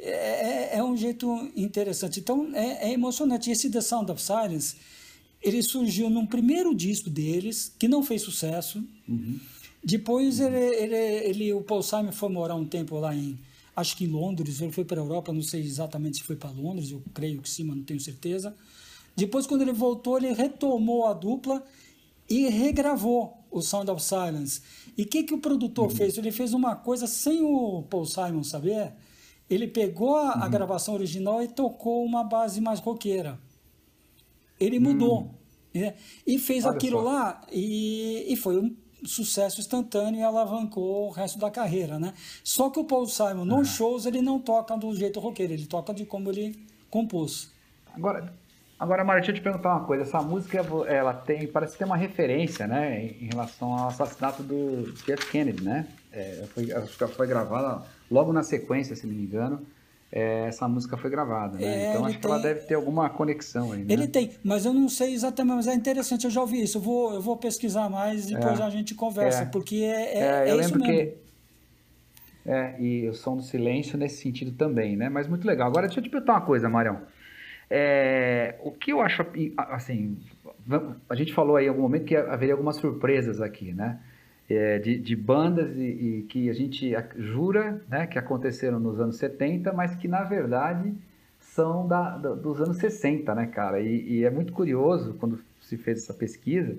É, é, um jeito interessante. Então, é, é emocionante. Esse The Sound of Silence, ele surgiu num primeiro disco deles, que não fez sucesso. Uhum. Depois, ele, ele, ele, o Paul Simon foi morar um tempo lá em, acho que em Londres, ele foi para a Europa, não sei exatamente se foi para Londres, eu creio que sim, mas não tenho certeza. Depois, quando ele voltou, ele retomou a dupla e regravou o Sound of Silence. E o que, que o produtor uhum. fez? Ele fez uma coisa sem o Paul Simon saber. Ele pegou a, uhum. a gravação original e tocou uma base mais roqueira. Ele mudou. Uhum. Né? E fez Olha aquilo só. lá e, e foi um sucesso instantâneo e alavancou o resto da carreira, né? Só que o Paul Simon, nos shows, ele não toca do jeito roqueiro, ele toca de como ele compôs. Agora, Agora, Mário, deixa eu te perguntar uma coisa. Essa música, ela tem, parece ter uma referência, né, em relação ao assassinato do Jeff Kennedy, né? É, foi, acho que foi gravada logo na sequência, se não me engano. É, essa música foi gravada, né? É, então acho que ela tem- deve ter alguma conexão aí, né? Ele tem, mas eu não sei exatamente, mas é interessante, eu já ouvi isso. Eu vou, eu vou pesquisar mais e depois É. a gente conversa, É. porque é, é, É, é eu isso lembro mesmo. que. É, e o som do silêncio nesse sentido também, né? Mas muito legal. Agora deixa eu te perguntar uma coisa, Marião. É, o que eu acho, assim, a gente falou aí em algum momento que haveria algumas surpresas aqui, né? É, de, de bandas e, e que a gente jura né, que aconteceram nos anos 70, mas que na verdade são da, da- dos anos 60, né, cara? E, e é muito curioso quando se fez essa pesquisa,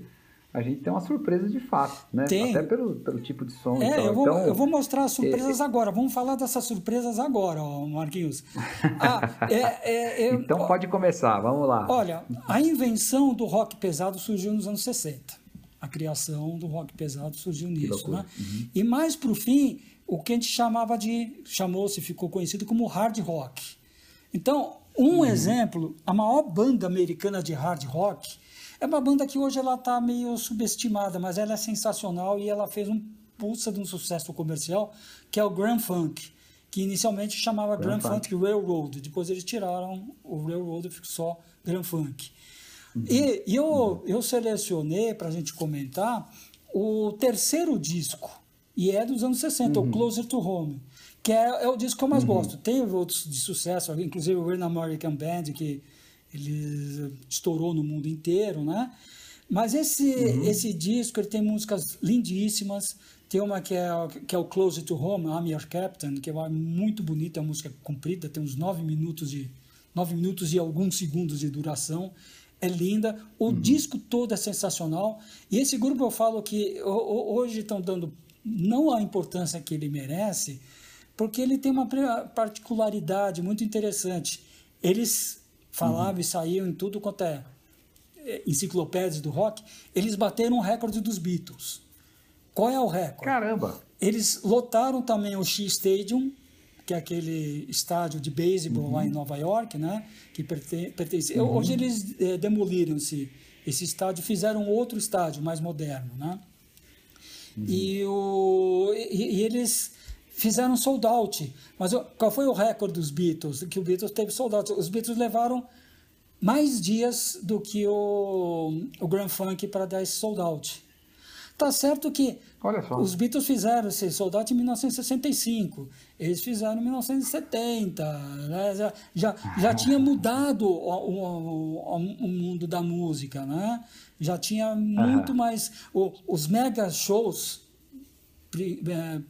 a gente tem uma surpresa de fato, né? Tem. Até pelo, pelo tipo de som. É, eu vou, Então, eu vou mostrar as surpresas agora. Vamos falar dessas surpresas agora, Marquinhos. (laughs) Ah, é- é- é- então pode começar, vamos lá. Olha, a invenção do rock pesado surgiu nos anos 60. A criação do rock pesado surgiu nisso, né? E mais para o fim, o que a gente chamava de, chamou-se, ficou conhecido como hard rock. Então, um exemplo, a maior banda americana de hard rock é uma banda que hoje ela está meio subestimada, mas ela é sensacional e ela fez um pulsa de um sucesso comercial, que é o Grand Funk, que inicialmente chamava Grand, Grand Funk Railroad. Depois eles tiraram o Railroad e ficou só Grand Funk. E, e eu, eu selecionei para a gente comentar o terceiro disco, e é dos anos 60, o Closer to Home, que é, é o disco que eu mais gosto. Tem outros de sucesso, inclusive o An American Band, que ele estourou no mundo inteiro, né? Mas esse, uhum. esse disco ele tem músicas lindíssimas. Tem uma que é, que é o Close to Home, I'm Your Captain, que é muito bonita, é uma música comprida, tem uns nove minutos de nove minutos e alguns segundos de duração. É linda, o uhum. disco todo é sensacional. E esse grupo eu falo que hoje estão dando não a importância que ele merece, porque ele tem uma particularidade muito interessante. Eles falavam uhum. e saíam em tudo quanto é, é enciclopédias do rock, eles bateram o recorde dos Beatles. Qual é o recorde? Caramba! Eles lotaram também o Shea Stadium, que é aquele estádio de beisebol uhum. lá em Nova York, né? Que pertence. Uhum. Hoje eles é, demoliram esse, esse estádio, fizeram outro estádio mais moderno, né? Uhum. E, o, e, e, eles fizeram sold out. Mas qual foi o recorde dos Beatles? Que o Beatles teve sold out. Os Beatles levaram mais dias do que o, o Grand Funk para dar esse sold out. Tá certo que os Beatles fizeram esse sold out em 1965, eles fizeram em 1970, né? já, já, já tinha mudado o, o, o, o, mundo da música, né? já tinha muito mais. Os mega shows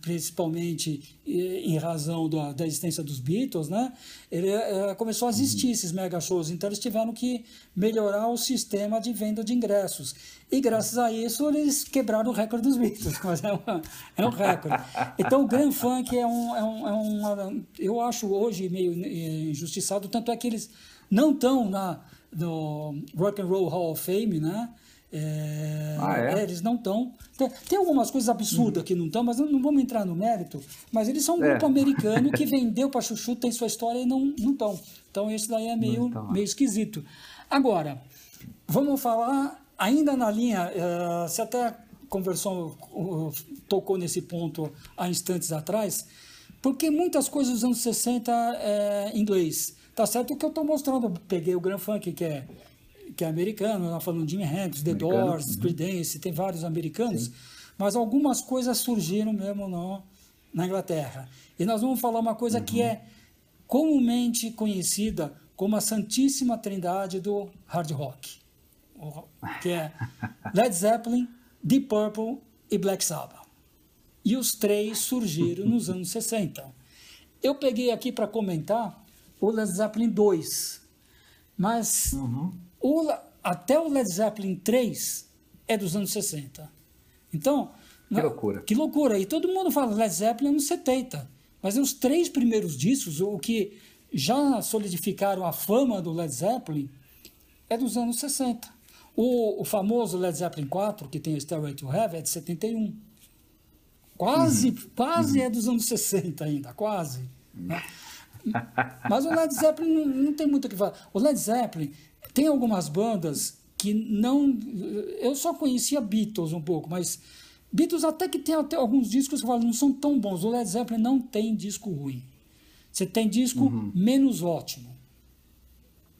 principalmente em razão da, da existência dos Beatles, né? Ele é, começou a existir uhum. esses mega shows, então eles tiveram que melhorar o sistema de venda de ingressos. E graças a isso eles quebraram o recorde dos Beatles, (laughs) mas é, uma, é um recorde. Então o Grand Funk é um, é um, é um, eu acho hoje meio é, injustiçado, tanto é que eles não estão na no Rock and Roll Hall of Fame, né? É, ah, é? É, eles não estão. Tem, tem, algumas coisas absurdas que não estão, mas não, não, vamos entrar no mérito. Mas eles são um é. grupo americano que vendeu para Chuchu, tem sua história e não estão. Então, esse daí é meio, meio esquisito. Agora, vamos falar ainda na linha. Uh, você até conversou, uh, tocou nesse ponto há instantes atrás, porque muitas coisas dos anos 60 é inglês. Tá certo o que eu estou mostrando. peguei o Grand Funk, que é que é americano, nós falamos Jimi Hendrix, The americano, Doors, uhum. Creedence, tem vários americanos, Sim. mas algumas coisas surgiram mesmo no, na Inglaterra. E nós vamos falar uma coisa uhum. que é comumente conhecida como a Santíssima Trindade do hard rock, que é Led Zeppelin, Deep Purple e Black Sabbath. E os três surgiram nos (laughs) anos 60. Eu peguei aqui para comentar o Led Zeppelin 2, mas uhum. O, até o Led Zeppelin 3 é dos anos 60. Então. Que loucura. Que loucura. E todo mundo fala Led Zeppelin anos 70. Mas os três primeiros discos, o que já solidificaram a fama do Led Zeppelin, é dos anos 60. O, o famoso Led Zeppelin 4, que tem o Stairway to Heaven, é de 71. Quase, uhum. quase uhum. é dos anos 60 ainda, quase. Né? (laughs) Mas o Led Zeppelin não, não tem muito o que falar. O Led Zeppelin tem algumas bandas que não. Eu só conhecia Beatles um pouco, mas Beatles até que tem até alguns discos que falam, não são tão bons. O Led Zeppelin não tem disco ruim. Você tem disco uhum. menos ótimo.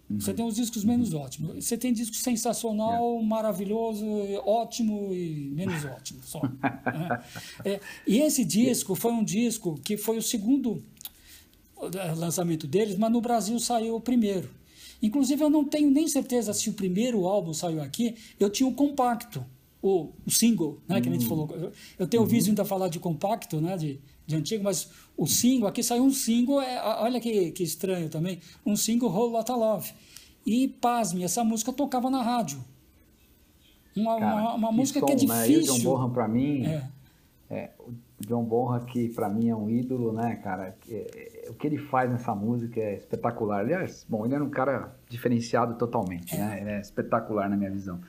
Uhum. Você tem os discos menos uhum. ótimos. Você tem disco sensacional, yeah. maravilhoso, ótimo e menos ótimo. Só. (laughs) é. É. E esse disco foi um disco que foi o segundo eh, lançamento deles, mas no Brasil saiu o primeiro. Inclusive, eu não tenho nem certeza se o primeiro álbum saiu aqui. Eu tinha o compacto, o, o single, né, que a gente hum. falou. Eu tenho uhum. ouvido ainda falar de compacto, né, de, de antigo, mas o single, aqui saiu um single, é, olha que, que estranho também, um single Whole Lotta Love. E, pasme, essa música tocava na rádio. Uma, Cara, uma, uma música som, que é difícil. Né? E o John Bonham, para mim, é. É, o John Bonham, que para mim é um ídolo, né, cara? É, o que ele faz nessa música é espetacular. Aliás, bom, ele era um cara diferenciado totalmente, né? Ele é espetacular na minha visão.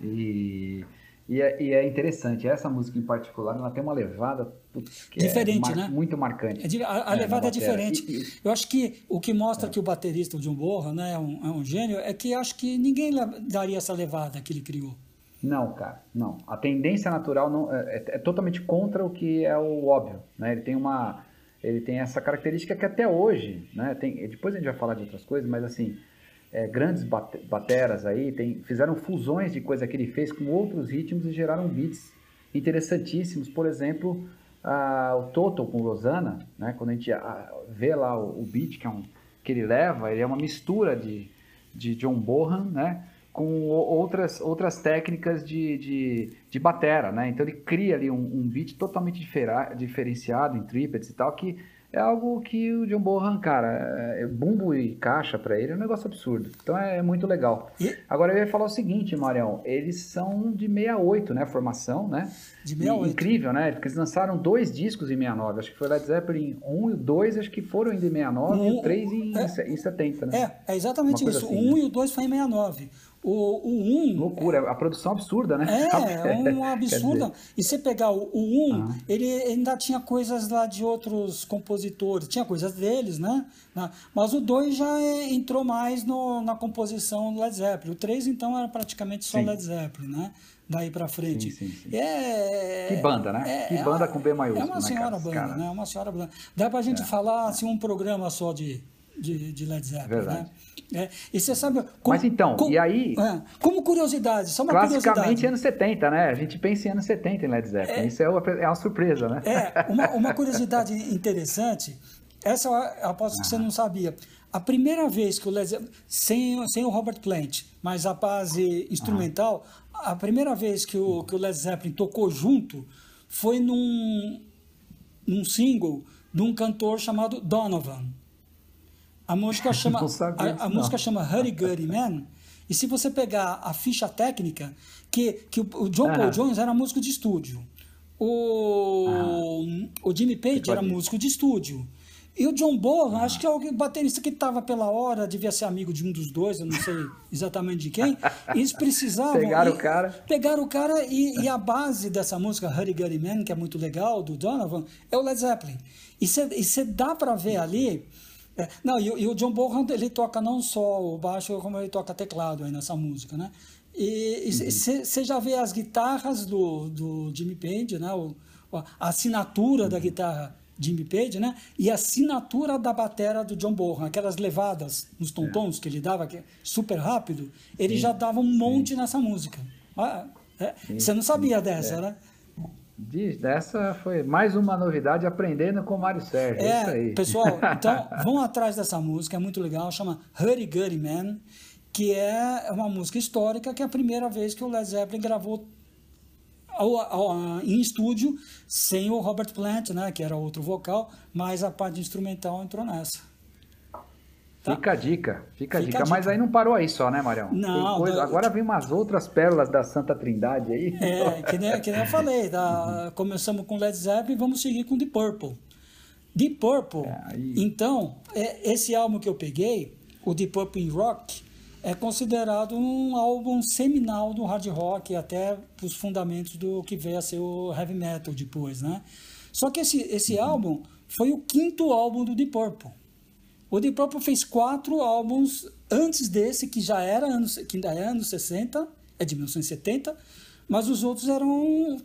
E, e, é, e é interessante, essa música em particular, ela tem uma levada putz, é diferente, é né? muito marcante. É, a, a é, levada é diferente. E, eu acho que o que mostra é. que o baterista, o John Bonham, né, é um, é um gênio, é que acho que ninguém daria essa levada que ele criou. Não, cara, não. A tendência natural não, é, é, é, totalmente contra o que é o óbvio, né? Ele tem uma, ele tem essa característica que até hoje, né? Tem, depois a gente vai falar de outras coisas, mas assim, é, grandes bateras aí tem, fizeram fusões de coisa que ele fez com outros ritmos e geraram beats interessantíssimos. Por exemplo, a, o Toto com Rosana, né? Quando a gente a, vê lá o, o beat que, é um, que ele leva, ele é uma mistura de de John Bohan, né? Com outras, outras técnicas de, de, de batera, né? Então ele cria ali um, um beat totalmente diferenciado em triplets e tal, que é algo que o John Bohan, cara, é, é bumbo e caixa para ele é um negócio absurdo. Então é, é muito legal. E... Agora eu ia falar o seguinte, Marião, eles são de 68, né, formação, né? De 68. E, incrível, né? Porque eles lançaram dois discos em 69, acho que foi Led Zeppelin 1 e 2, acho que foram em 69 um, e o 3 em, é, em 70, né? É, é exatamente isso. Assim, o 1 né? e o 2 foi em 69. O, o 1. Loucura, a produção absurda, né? É, é (laughs) uma absurda. E você pegar o, o 1, ah. ele ainda tinha coisas lá de outros compositores, tinha coisas deles, né? Mas o 2 já entrou mais no, na composição do Led Zeppelin. O 3, então, era praticamente só sim. Led Zeppelin, né? Daí pra frente. Sim, sim. É, que banda, né? É, que banda é, com B maiúsculo. É uma senhora né, banda, né? Uma senhora banda. Dá pra gente é. falar assim, um programa só de, de, de Led Zeppelin, Verdade. né? É, e você sabe. Como, Mas então, com, e aí. É, como curiosidade, só uma classicamente curiosidade. anos 70, né? A gente pensa em anos 70 em Led Zeppelin. É, Isso é uma, é uma surpresa, né? É, (laughs) uma, uma curiosidade interessante. Essa eu aposto que ah. você não sabia. A primeira vez que o Led Zeppelin, sem, sem o Robert Plant, mas a base instrumental, ah. a primeira vez que o, que o Led Zeppelin tocou junto foi num, num single de um cantor chamado Donovan. A música (laughs) chama, a, a música chama Hurry Gurry Man. E se você pegar a ficha técnica, que, que o John Paul Jones era músico de estúdio. O, o Jimmy Page era músico de estúdio. E o John Bonham, acho que é o baterista que estava pela hora, devia ser amigo de um dos dois, eu não sei (laughs) exatamente de quem. Eles precisavam. Pegaram e, o cara. Pegaram o cara e, e, a base dessa música, Hurry Gurry Man, que é muito legal, do Donovan, é o Led Zeppelin. E você dá para ver ali é, não, e, e, o John Bonham, ele toca não só o baixo, como ele toca teclado aí nessa música, né? E você uhum. já vê as guitarras do, do Jimmy Page, né? O, a assinatura uhum. da guitarra Jimmy Page, né? E a assinatura da batera do John Bonham, aquelas levadas nos tontons é. que ele dava, que, super rápido, ele Sim. já dava um monte Sim. nessa música. Ah, é, você não sabia dessa, é. Né? Dessa foi mais uma novidade aprendendo com o Mário Sérgio. É, isso aí. pessoal, (laughs) então vão atrás dessa música, é muito legal, chama Hurry Gurry Man, que é uma música histórica, que é a primeira vez que o Led Zeppelin gravou ao, ao, em estúdio sem o Robert Plant, né, que era outro vocal, mas a parte instrumental entrou nessa. Tá? Fica a dica, fica, a, dica. dica. Mas aí não parou aí só, né, Marião? Não. Coisa... Agora vem umas outras pérolas da Santa Trindade aí. É, que nem, que nem eu falei. Tá? Começamos com Led Zeppelin e vamos seguir com Deep Purple. Deep Purple, é, então, é, esse álbum que eu peguei, o Deep Purple in Rock, é considerado um álbum seminal do hard rock, até os fundamentos do que veio a ser o heavy metal depois, né? Só que esse, esse uhum. álbum foi o quinto álbum do Deep Purple. O Deep Purple fez quatro álbuns antes desse, que já era anos, que ainda é anos 60, é de 1970, mas os outros eram,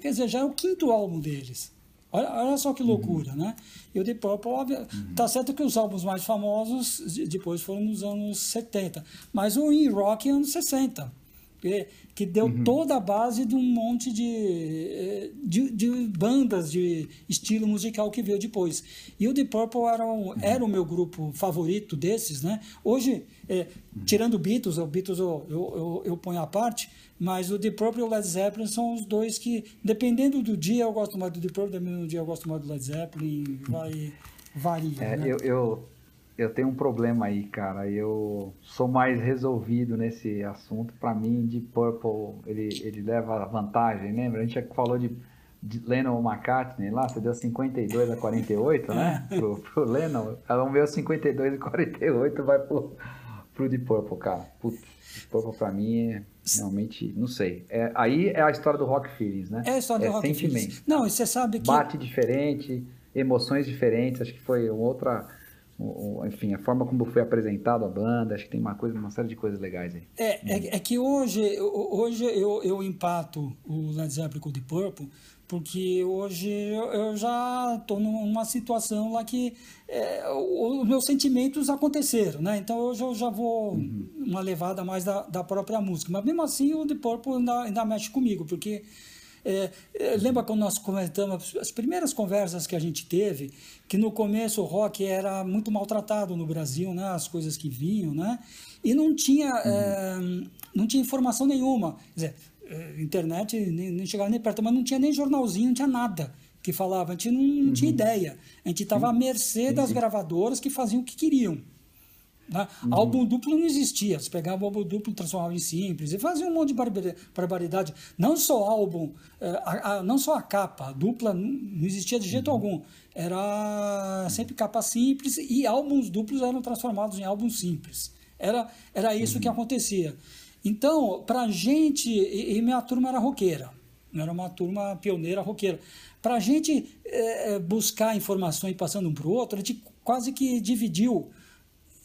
quer dizer, já é o quinto álbum deles. Olha, olha só que loucura, uhum. né? E o Deep Purple, óbvio, uhum. tá certo que os álbuns mais famosos depois foram nos anos 70, mas o In Rock é anos 60 que, deu uhum. toda a base de um monte de, de, de, bandas de estilo musical que veio depois. E o Deep Purple era, um, uhum. era o meu grupo favorito desses, né? Hoje, é, uhum. tirando Beatles, o Beatles eu, eu, eu, eu, ponho à parte, mas o Deep Purple e o Led Zeppelin são os dois que, dependendo do dia, eu gosto mais do Deep Purple, dependendo do dia, eu gosto mais do Led Zeppelin, vai, varia. É, né? eu, eu eu tenho um problema aí, cara. Eu sou mais resolvido nesse assunto. Para mim, de Purple, ele, ele leva vantagem, lembra? A gente já falou de, de Lennon McCartney lá, você deu 52 a 48, né? É. Pro, pro Lennon. Vamos ver 52 e 48, vai pro, pro Deep Purple, cara. Putz, Deep Purple pra mim é realmente, não sei. É, aí é a história do Rock Feelings, né? É a história do é Rock sentimento. Feelings. Não, e você sabe que... Bate diferente, emoções diferentes, acho que foi uma outra enfim, a forma como foi apresentado a banda, acho que tem uma coisa, uma série de coisas legais aí. É, é, é que hoje, hoje eu, eu empato o Led Zeppelin com o Deep Purple, porque hoje eu já estou numa situação lá que é, os meus sentimentos aconteceram, né? Então hoje eu já vou uhum. uma levada mais da, da própria música. Mas mesmo assim o Deep Purple ainda, ainda mexe comigo, porque É, é, lembra quando nós comentamos as primeiras conversas que a gente teve, que no começo o rock era muito maltratado no Brasil, né? As coisas que vinham, né? E não tinha, uhum. é, não tinha informação nenhuma. Quer dizer, é, internet nem, nem, chegava nem perto, mas não tinha nem jornalzinho, não tinha nada que falava. A gente não, não uhum. tinha ideia. A gente estava à mercê das gravadoras que faziam o que queriam. Né? Uhum. Álbum duplo não existia. Você pegava o álbum duplo, transformava em simples e fazia um monte de barbaridade. Não só álbum, a, a, não só a capa, a dupla não existia de jeito uhum. algum. Era sempre capa simples e álbuns duplos eram transformados em álbuns simples. Era, era isso uhum. que acontecia. Então, para a gente, e, e minha turma era roqueira, era uma turma pioneira roqueira. Para a gente é, buscar informações passando um para o outro, a gente quase que dividiu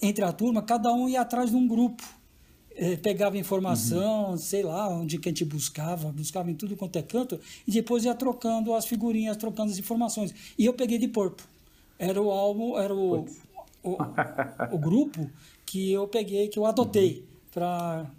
entre a turma, cada um ia atrás de um grupo. É, pegava informação, uhum. sei lá, onde que a gente buscava, buscava em tudo quanto é canto, e depois ia trocando as figurinhas, trocando as informações. E eu peguei de Porpo. Era o álbum, era o, o, (laughs) o, grupo que eu peguei, que eu adotei uhum. para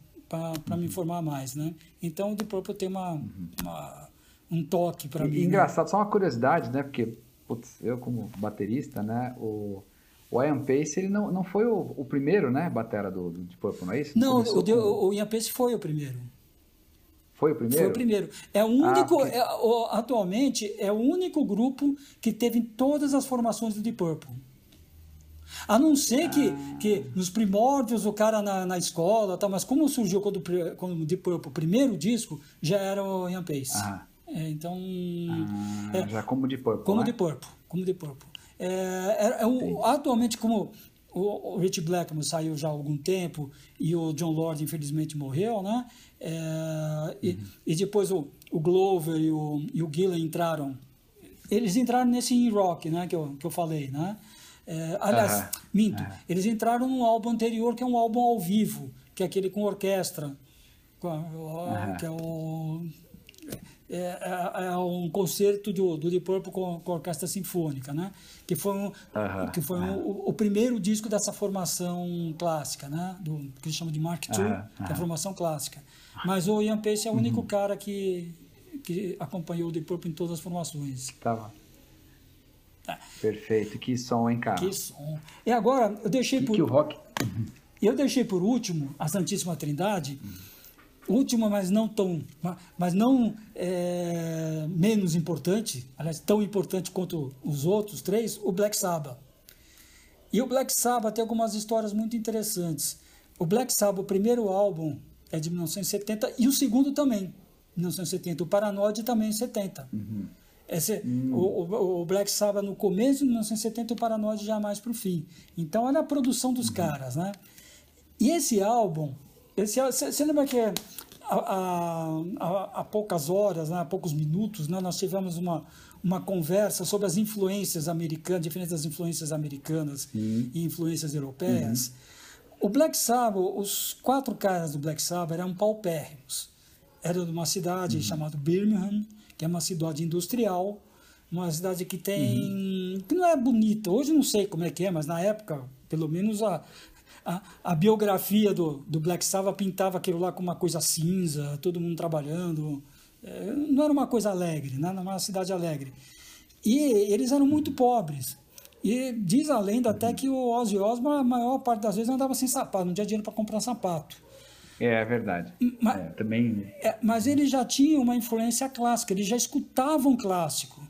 uhum. me informar mais, né? Então, de Porpo tem uma, uhum. uma um toque para mim. Né? Engraçado, né? só uma curiosidade, né? Porque, putz, eu como baterista, né? O o Ian Pace ele não, não foi o, o primeiro, né, batera do, do Deep Purple, não é isso? Não, o, com... o Ian Pace foi o primeiro. Foi o primeiro? Foi o primeiro. É o ah, único, ah, é, o, atualmente, é o único grupo que teve todas as formações do Deep Purple. A não ser ah. que, que nos primórdios o cara na, na escola, tá, mas como surgiu quando, quando o Deep Purple, o primeiro disco, já era o Ian Pace. Ah. É, então. Ah, é, já como Deep Purple. Como né? Deep Purple. Como Deep Purple. É, é, é o, atualmente, como o, o Rich Blackmore saiu já há algum tempo e o John Lord, infelizmente, morreu, né? É, uhum. e, e, depois o, o Glover e o, e o Gillen entraram. Eles entraram nesse in rock, né? Que eu, que eu falei, né? É, aliás, minto. Eles entraram num álbum anterior que é um álbum ao vivo, que é aquele com orquestra, que é o é, é, é, um concerto do, do Deep Purple com, com a orquestra sinfônica, né? Que foi, um, uh -huh. que foi um, o, o, primeiro disco dessa formação clássica, né? Do que eles chamam de Mark II, uh -huh. que é a formação clássica. Mas o Ian Pace é o uh -huh. único uhum. cara que que acompanhou o Deep Purple em todas as formações. Tá É. Perfeito, que som, hein, cara? Que som. E agora, eu deixei que por. Que o rock. Eu deixei por último a Santíssima Trindade, última, mas não tão, mas não é, menos importante, aliás, tão importante quanto os outros três, o Black Sabbath. E o Black Sabbath tem algumas histórias muito interessantes. O Black Sabbath, o primeiro álbum é de 1970 e o segundo também, 1970. O Paranoid também em 70. Uhum. Esse, uhum. o, o, Black Sabbath no começo de 1970 e o Paranoid já mais para o fim. Então, olha a produção dos uhum. caras, né? E esse álbum, você lembra que há, há, há, poucas horas, né, há poucos minutos, né, nós tivemos uma, uma conversa sobre as influências americanas, diferentes influências americanas uhum. e influências europeias. Uhum. O Black Sabbath, os quatro caras do Black Sabbath eram paupérrimos. Era de uma cidade uhum. chamada Birmingham, que é uma cidade industrial, uma cidade que tem. Uhum. que não é bonita. Hoje não sei como é que é, mas na época, pelo menos a, a, a biografia do, do Black Sabbath pintava aquilo lá como uma coisa cinza, todo mundo trabalhando. É, não era uma coisa alegre, né? não era uma cidade alegre. E eles eram muito pobres. E diz a lenda até que o Ozzy Osbourne, a maior parte das vezes, andava sem sapato, não tinha dinheiro para comprar sapato. É, é verdade. Mas, é, também... É, mas ele já tinha uma influência clássica, ele já escutava um clássico.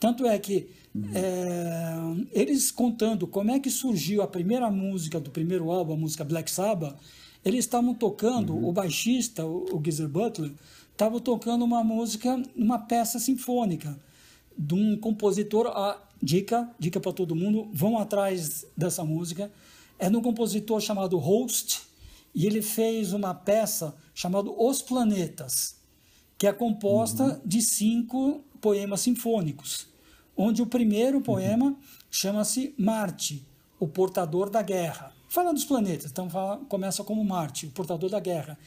Tanto é que. É, eles contando como é que surgiu a primeira música do primeiro álbum, a música Black Sabbath, eles estavam tocando, uhum. o baixista, o, o Geezer Butler, estava tocando uma música, uma peça sinfônica de um compositor, a dica, dica para todo mundo, vão atrás dessa música, é de um compositor chamado Host, e ele fez uma peça chamada Os Planetas, que é composta uhum. de cinco poemas sinfônicos onde o primeiro poema chama-se Marte, o portador da guerra. Fala dos planetas, então fala, começa como Marte, o portador da guerra.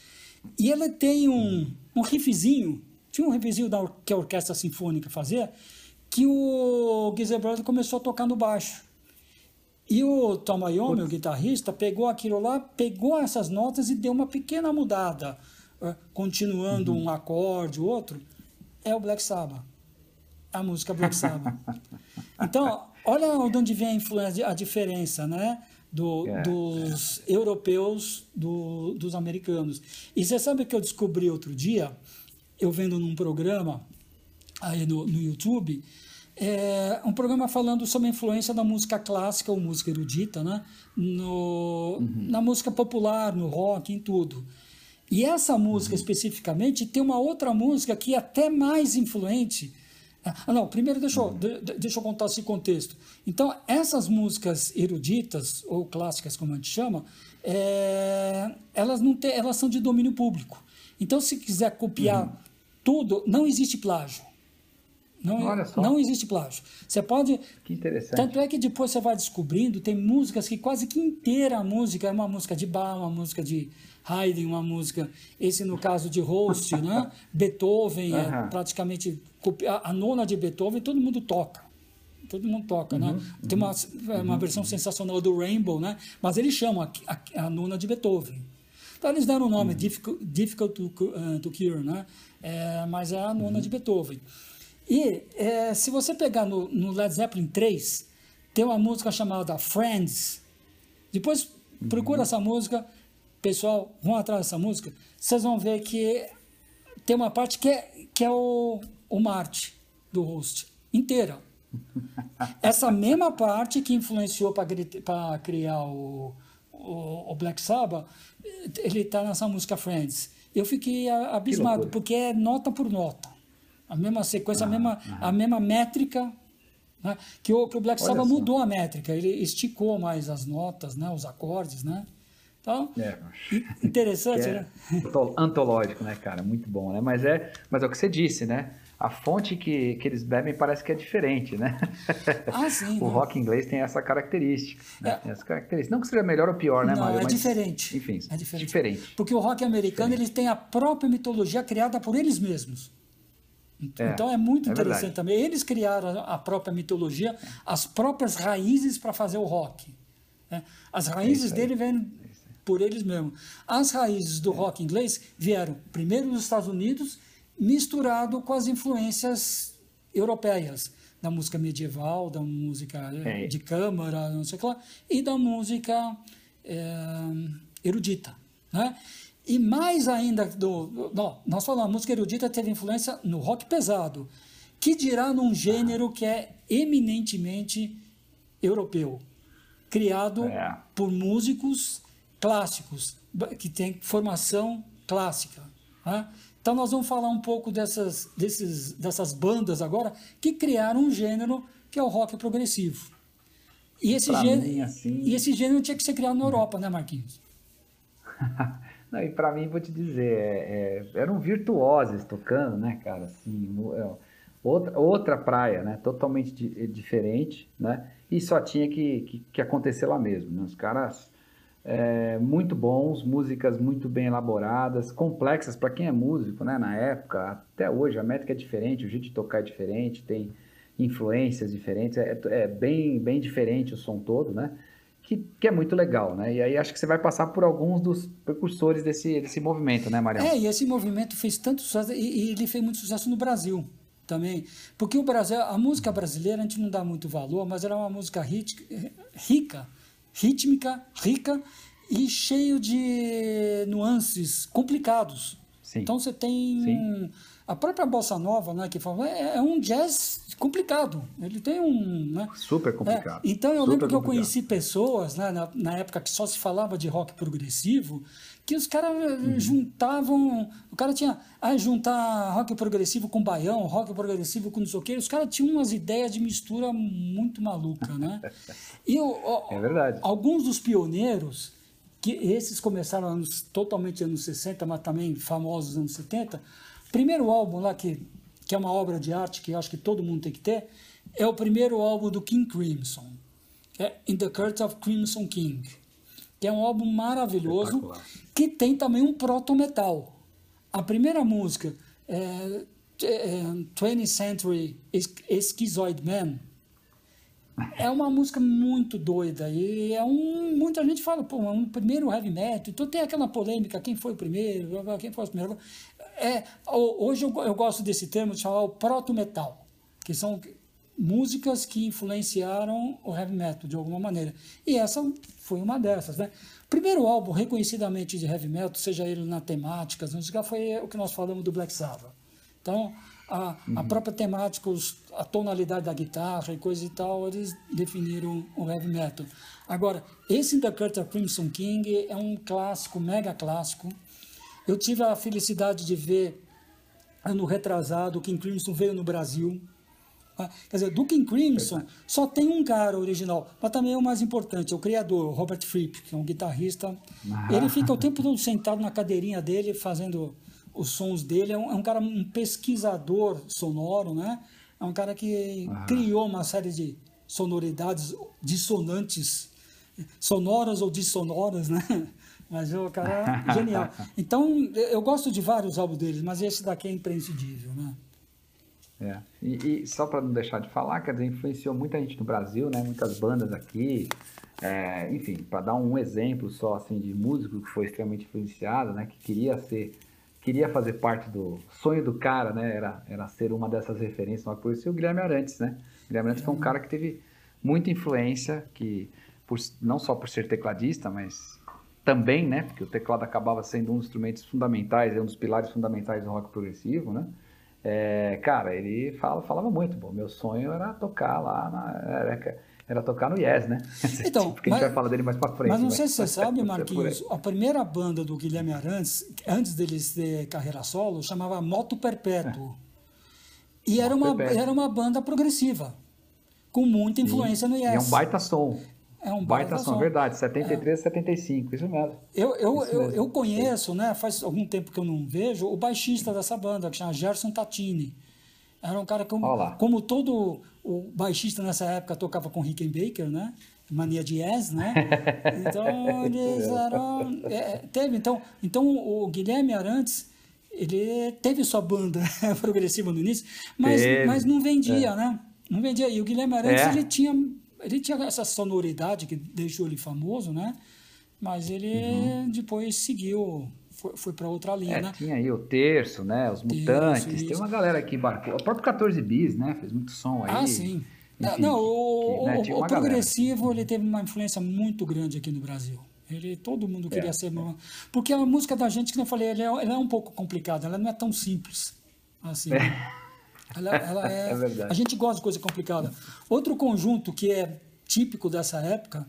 E ele tem um, um riffzinho, tinha um riffzinho da, que a orquestra sinfônica fazia, que o Gisebrand começou a tocar no baixo. E o Tom Iommi, o guitarrista, pegou aquilo lá, pegou essas notas e deu uma pequena mudada, continuando uhum. um acorde, outro. é o Black Sabbath. A música Black Sabbath. Então, olha de onde vem a influência, a diferença, né? Do, é, dos é. europeus do, dos americanos. E você sabe que eu descobri outro dia, eu vendo num programa aí no, no YouTube, é um programa falando sobre a influência da música clássica ou música erudita, né? No, uhum. Na música popular, no rock, em tudo. E essa música uhum. especificamente tem uma outra música que é até mais influente. Ah, não, primeiro deixa, eu, uhum. deixa eu contar esse contexto. Então, essas músicas eruditas, ou clássicas, como a gente chama, é, elas, não tem, elas são de domínio público. Então, se quiser copiar uhum. tudo, não existe plágio. Não, não existe plágio. Você pode. Que interessante. Tanto é que depois você vai descobrindo, tem músicas que quase que inteira a música é uma música de Bach, uma música de Haydn, uma música. Esse no caso de Holst, né? Beethoven, uhum. é praticamente. A, a nona de Beethoven, todo mundo toca todo mundo toca, né? uhum, né? Uhum, Tem uma, é uma uhum, versão uhum. sensacional do Rainbow, né? Mas eles chamam a, a, a, nona de Beethoven. Então eles deram o nome uhum. difficult, difficult to, uh, to, Cure, né? É, mas é a nona de Beethoven. E é, se você pegar no, no, Led Zeppelin 3, tem uma música chamada Friends. Depois uhum. procura essa música, pessoal, vão atrás dessa música, vocês vão ver que tem uma parte que é, que é o, o Marte do host, inteira. (laughs) Essa mesma parte que influenciou para criar o, o, o, Black Sabbath, ele está nessa música Friends. Eu fiquei abismado, porque é nota por nota a mesma sequência, ah, a, mesma, ah. a mesma métrica. Né? Que, o, que o Black Sabbath mudou a métrica, ele esticou mais as notas, né? os acordes. Né? Então, é, interessante, (laughs) é né? Antológico, né, cara? Muito bom, né? Mas é, mas é o que você disse, né? A fonte que, que eles bebem parece que é diferente, né? Ah, sim. (laughs) o né? rock inglês tem essa característica. Né? É. Essa característica. Não que seja melhor ou pior, né, Mário? É Mas, diferente. Enfim, é diferente. diferente. Porque o rock americano ele tem a própria mitologia criada por eles mesmos. É, então é muito é interessante verdade. também. Eles criaram a própria mitologia, as próprias raízes para fazer o rock. Né? As raízes é dele vêm por eles mesmos. As raízes do é. rock inglês vieram primeiro dos Estados Unidos, misturado com as influências europeias, da música medieval, da música é. de câmara, não sei o que lá, e da música erudita. Né? E mais ainda, do, não, nós falamos, a música erudita teve influência no rock pesado, que dirá num gênero que é eminentemente europeu, criado é. por músicos clássicos, que tem formação clássica. Né? Então nós vamos falar um pouco dessas, desses, dessas bandas agora que criaram um gênero que é o rock progressivo. E esse, gênero, mim, assim... e esse gênero tinha que ser criado na Europa, né, Marquinhos? (laughs) Não, e para mim, vou te dizer, é, é, eram virtuosos tocando, né, cara? Assim, é, outra, outra praia, né? Totalmente di, diferente, né? E só tinha que, que, que acontecer lá mesmo, né? Os caras é, muito bons, músicas muito bem elaboradas, complexas para quem é músico, né? Na época, até hoje, a métrica é diferente, o jeito de tocar é diferente, tem influências diferentes, é, é bem, bem diferente o som todo, né? que, que, é muito legal, né? E aí acho que você vai passar por alguns dos precursores desse, desse movimento, né, Mariana? É, e esse movimento fez tanto sucesso, e, e, ele fez muito sucesso no Brasil também. Porque o Brasil, a música brasileira, a gente não dá muito valor, mas era uma música rica, rítmica, rica e cheio de nuances complicados. Sim. Então você tem. Sim. A própria Bossa Nova, né, que fala, é, é um jazz complicado. Ele tem um. Né? Super complicado. É, então eu Super lembro que complicado. eu conheci pessoas, né, na, na, época que só se falava de rock progressivo, que os caras eh, uhum. juntavam. O cara tinha. Ah, juntar rock progressivo com baião, rock progressivo com não sei o quê. Os caras tinham umas ideias de mistura muito maluca, né? E (laughs) é verdade. Alguns dos pioneiros, que esses começaram anos, totalmente anos 60, mas também famosos anos 70. Primeiro álbum lá que que é uma obra de arte que eu acho que todo mundo tem que ter, é o primeiro álbum do King Crimson, é In the Court of Crimson King, que é um álbum maravilhoso que tem também um proto-metal. A primeira música, é, é, 20th Century Schizoid Man, é uma música muito doida e é um muita gente fala pô é um primeiro heavy metal. Então tem aquela polêmica quem foi o primeiro quem foi o primeiro É, hoje eu, eu gosto desse termo de chamar o proto-metal, que são músicas que influenciaram o heavy metal de alguma maneira. E essa foi uma dessas, né? Primeiro álbum reconhecidamente de heavy metal, seja ele na temática, música, foi o que nós falamos do Black Sabbath. Então, a, uhum. a própria temática, os, a tonalidade da guitarra e coisa e tal, eles definiram o heavy metal. Agora, esse The Curtain Crimson King é um clássico, mega clássico. Eu tive a felicidade de ver ano retrasado, o King Crimson veio no Brasil. Quer dizer, King Crimson só tem um cara original, mas também é o mais importante, é o criador, o Robert Fripp, que é um guitarrista. Ah. Ele fica o tempo todo sentado na cadeirinha dele, fazendo os sons dele. É um, é um cara, um pesquisador sonoro, né? É um cara que ah. criou uma série de sonoridades dissonantes, sonoras ou dissonoras, né? (laughs) Mas o cara é genial. (laughs) Então, eu gosto de vários álbuns deles, mas esse daqui é imprescindível, né? É. E, e só para não deixar de falar, quer dizer, influenciou muita gente no Brasil, né? Muitas bandas aqui. É, enfim, para dar um exemplo só assim de músico que foi extremamente influenciado, né? Que queria ser, queria fazer parte do sonho do cara, né? Era, era ser uma dessas referências, uma coisa assim, o Guilherme Arantes, né? O Guilherme Arantes foi um cara que teve muita influência, que por, não só por ser tecladista, mas também, né? Porque o teclado acabava sendo um dos instrumentos fundamentais, é um dos pilares fundamentais do rock progressivo, né? É, cara, ele fala, falava muito, pô, meu sonho era tocar lá, na, era, era, tocar no Yes, né? (laughs) Então, Porque mas, a gente vai falar dele mais pra frente. Mas não sei se você sabe, Marquinhos, a primeira banda do Guilherme Arantes, antes dele ter carreira solo, chamava Moto Perpétuo. É. E era uma, era uma banda progressiva, com muita influência no Yes. E é um baita som. É um baita, baita som, som, verdade. 73, é. 75, isso mesmo. Eu, eu, isso eu, mesmo. eu conheço, né, faz algum tempo que eu não vejo, o baixista dessa banda, que chama Gerson Tatini. Era um cara como, como todo o baixista nessa época tocava com Rickenbacker, né? Mania de Yes, né? (laughs) Então eles eram. É, teve, então, então o Guilherme Arantes ele teve sua banda (laughs) progressiva no início, mas, mas não vendia, é. né? Não vendia. E o Guilherme Arantes é. ele tinha ele tinha essa sonoridade que deixou ele famoso, né? Mas ele uhum. depois seguiu, foi, foi para outra linha, é, né? Tinha aí o Terço, né? Os Mutantes, Terço, tem uma galera que embarcou. O próprio 14 Bis, né? Fez muito som aí. Ah, sim. Enfim, não, o, que, né? o, o progressivo ele teve uma influência muito grande aqui no Brasil. Ele, todo mundo queria é, ser. É. Porque a música da gente, que eu falei, ela é, ela é um pouco complicada, ela não é tão simples assim. É. Ela, ela é, (laughs) é verdade. A gente gosta de coisa complicada. Outro conjunto que é típico dessa época,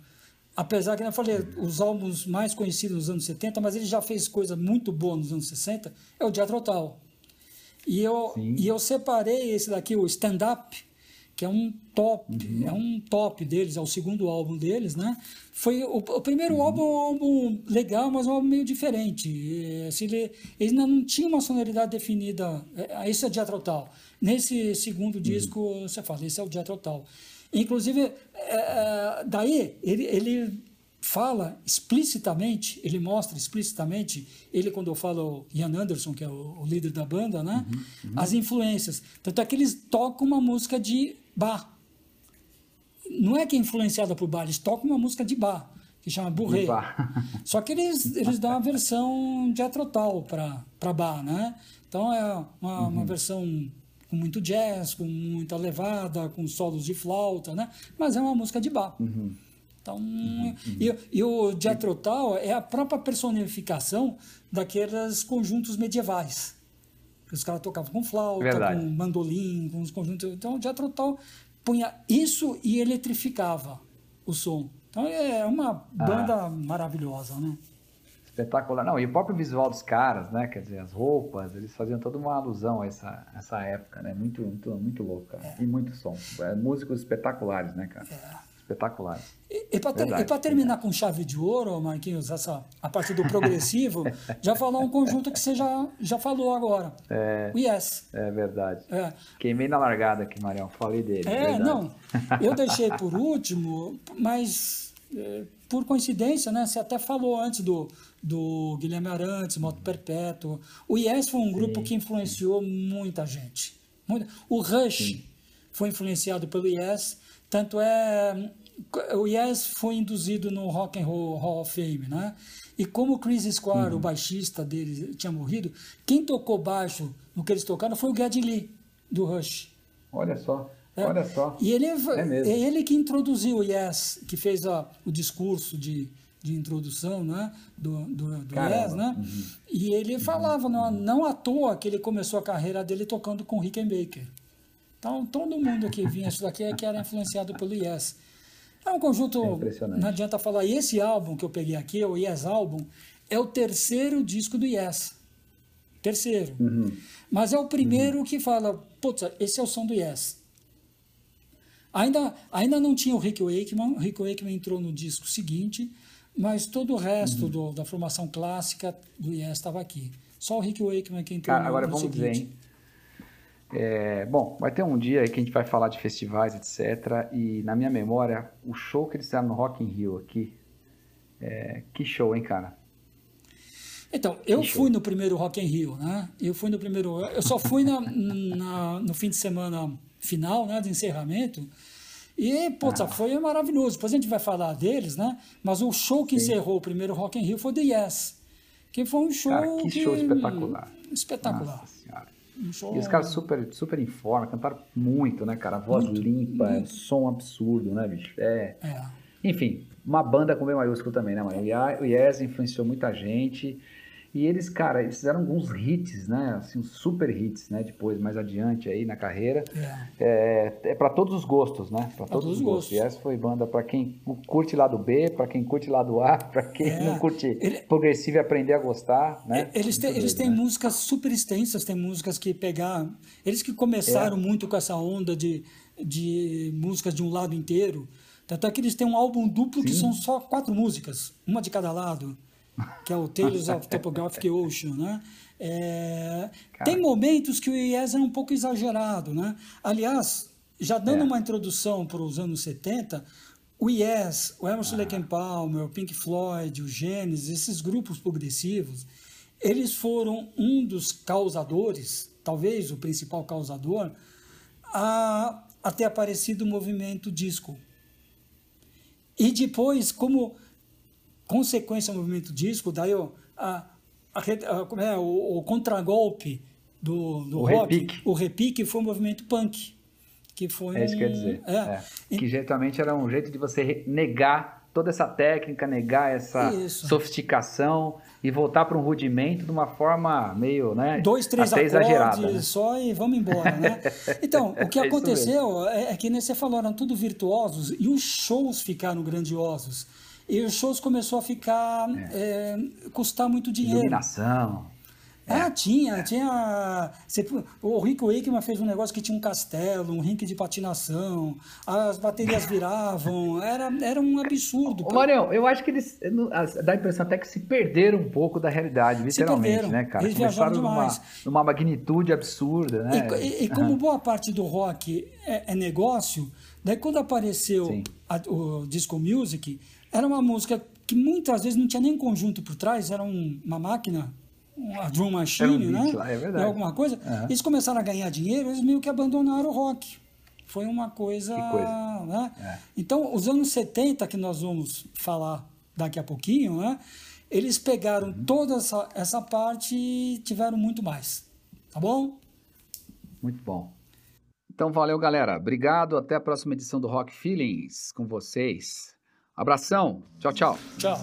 apesar que eu falei, os álbuns mais conhecidos nos anos 70, mas ele já fez coisa muito boa nos anos 60, é o Tull. E eu, e eu separei esse daqui, o Stand Up, que é um top, uhum. é um top deles, é o segundo álbum deles, né? Foi o, o primeiro uhum. álbum, um álbum legal, mas um álbum meio diferente. Assim, ele, ele ainda não tinha uma sonoridade definida. É, esse é Tull. Nesse segundo uhum. disco, você fala, esse é o Jethro Tull. Inclusive, é, é, daí ele, ele fala explicitamente, ele mostra explicitamente, ele quando eu falo Ian Anderson, que é o, o líder da banda, né? Uhum, uhum. As influências. Tanto é que eles tocam uma música de bar. Não é que é influenciada por bar, eles tocam uma música de bar, que chama Burré. (laughs) Só que eles, eles dão uma versão de atrotal para bar, né? Então é uma, uhum. uma versão com muito jazz, com muita levada, com solos de flauta, né? Mas é uma música de bar. Uhum. Então, uhum, uhum. E, e, o Jethro Tull é a própria personificação daqueles conjuntos medievais. Os caras tocavam com flauta, Verdade. com mandolim, com os conjuntos. Então, o Jethro Tull punha isso e eletrificava o som. Então, é uma banda ah. maravilhosa, né? Espetacular. Não, e o próprio visual dos caras, né? Quer dizer, as roupas, eles faziam toda uma alusão a essa, essa época, né? Muito, muito, muito louco, cara. É. E muito som. É, músicos espetaculares, né, cara? É. Espetaculares. E, e para terminar com chave de ouro, Marquinhos, essa, a parte do progressivo, (laughs) já falar um conjunto que você já, já falou agora. É, o Yes. É verdade. É. Queimei na largada aqui, Marião. Falei dele. É, verdade. não. Eu deixei (laughs) por último, mas é, por coincidência, né? Você até falou antes do, do Guilherme Arantes, Moto Perpétuo. O Yes foi um grupo Sim. que influenciou muita gente. O Rush Sim. foi influenciado pelo Yes, tanto é o Yes foi induzido no Rock and Roll Hall of Fame, né? E como o Chris Squire, uhum. o baixista dele, tinha morrido, quem tocou baixo no que eles tocaram foi o Geddy Lee, do Rush. Olha só. É. Olha só. E ele é, é, ele que introduziu o Yes, que fez o discurso de, de introdução né, do, do, do Yes, né? Uhum. E ele uhum. falava, não, não à toa que ele começou a carreira dele tocando com Rickenbacker. Então, todo mundo que vinha isso daqui é que era influenciado pelo Yes. É um conjunto, é não adianta falar, e esse álbum que eu peguei aqui, o Yes Album, é o terceiro disco do Yes. Terceiro. Uhum. Mas é o primeiro uhum. que fala, putz, esse é o som do Yes. Ainda, ainda não tinha o Rick Wakeman, o Rick Wakeman entrou no disco seguinte, mas todo o resto uhum. do, da formação clássica do Yes estava aqui. Só o Rick Wakeman que entrou Cara, no, agora no vamos seguinte. dizer, hein? É, bom, vai ter um dia aí que a gente vai falar de festivais, etc. E na minha memória, o show que eles fizeram no Rock in Rio aqui, é, que show, hein, cara? Então, eu que fui show. no primeiro Rock in Rio, né? Eu fui no primeiro, eu só fui na, na no fim de semana final, né, de encerramento. E, putz, ah. foi maravilhoso. Depois a gente vai falar deles, né? Mas o show que Sim. encerrou o primeiro Rock in Rio foi The Yes. Que foi um show. Cara, que, que... show espetacular. Espetacular. Nossa senhora. Um show... E os caras super, super em forma, cantaram muito, né, cara? Voz muito, limpa, muito. som absurdo, né, bicho? É. é. Enfim, uma banda com B maiúsculo também, né, mano? O Yes influenciou muita gente. E eles, cara, eles fizeram alguns hits, né? Assim, super hits, né? Depois, mais adiante aí na carreira. É, é, é para todos os gostos, né? Para todos, todos, os gostos. E essa foi banda para quem curte lado B, para quem curte lado A, (laughs) para quem é. não curte Ele... progressivo e aprender a gostar, né? Eles, têm, eles têm né? músicas super extensas, tem músicas que pegar... Eles que começaram é. muito com essa onda de, de músicas de um lado inteiro. Tanto é que eles têm um álbum duplo Sim. que são só quatro músicas, uma de cada lado que é o Tales of Topographic Ocean, né? É, tem momentos que o Yes é um pouco exagerado, né? Aliás, já dando é. uma introdução para os anos 70, o Yes, o Emerson ah. Lake Palmer, o Pink Floyd, o Genesis, esses grupos progressivos, eles foram um dos causadores, talvez o principal causador, a, a ter aparecido o movimento disco. E depois, como consequência do movimento disco, daí a, a, a, como é, o, o contragolpe do, do o rock, repique. o repique foi um movimento punk. Que foi é isso que quer dizer. É. É. Que geralmente era um jeito de você negar toda essa técnica, negar essa isso. sofisticação e voltar para um rudimento de uma forma meio, né? Dois, três acordes né? só e vamos embora, né? (laughs) Então, o que é aconteceu é, é, que nem você falou, eram tudo virtuosos e os shows ficaram grandiosos. E os shows começou a ficar é. É, custar muito dinheiro. Iluminação. Ah, é. tinha, tinha. o Rick Wakeman fez um negócio que tinha um castelo, um rink de patinação, as baterias (laughs) viravam, era, era um absurdo. Ô, Marião, eu acho que eles. dá a impressão até que se perderam um pouco da realidade, literalmente, né, cara? Eles Começaram numa, numa magnitude absurda, né? E, e, e como boa parte do rock é, é negócio, daí quando apareceu a, o disco music era uma música que muitas vezes não tinha nem conjunto por trás, era um, uma máquina, uma drum machine, um né? Lá, é verdade. Alguma coisa. Uhum. Eles começaram a ganhar dinheiro, eles meio que abandonaram o rock. Foi uma coisa. coisa. Né? É. Então, os anos 70, que nós vamos falar daqui a pouquinho, né? eles pegaram uhum. toda essa, essa parte e tiveram muito mais. Tá bom? Muito bom. Então, valeu, galera. Obrigado. Até a próxima edição do Rock Feelings com vocês. Abração. Tchau, tchau. Tchau.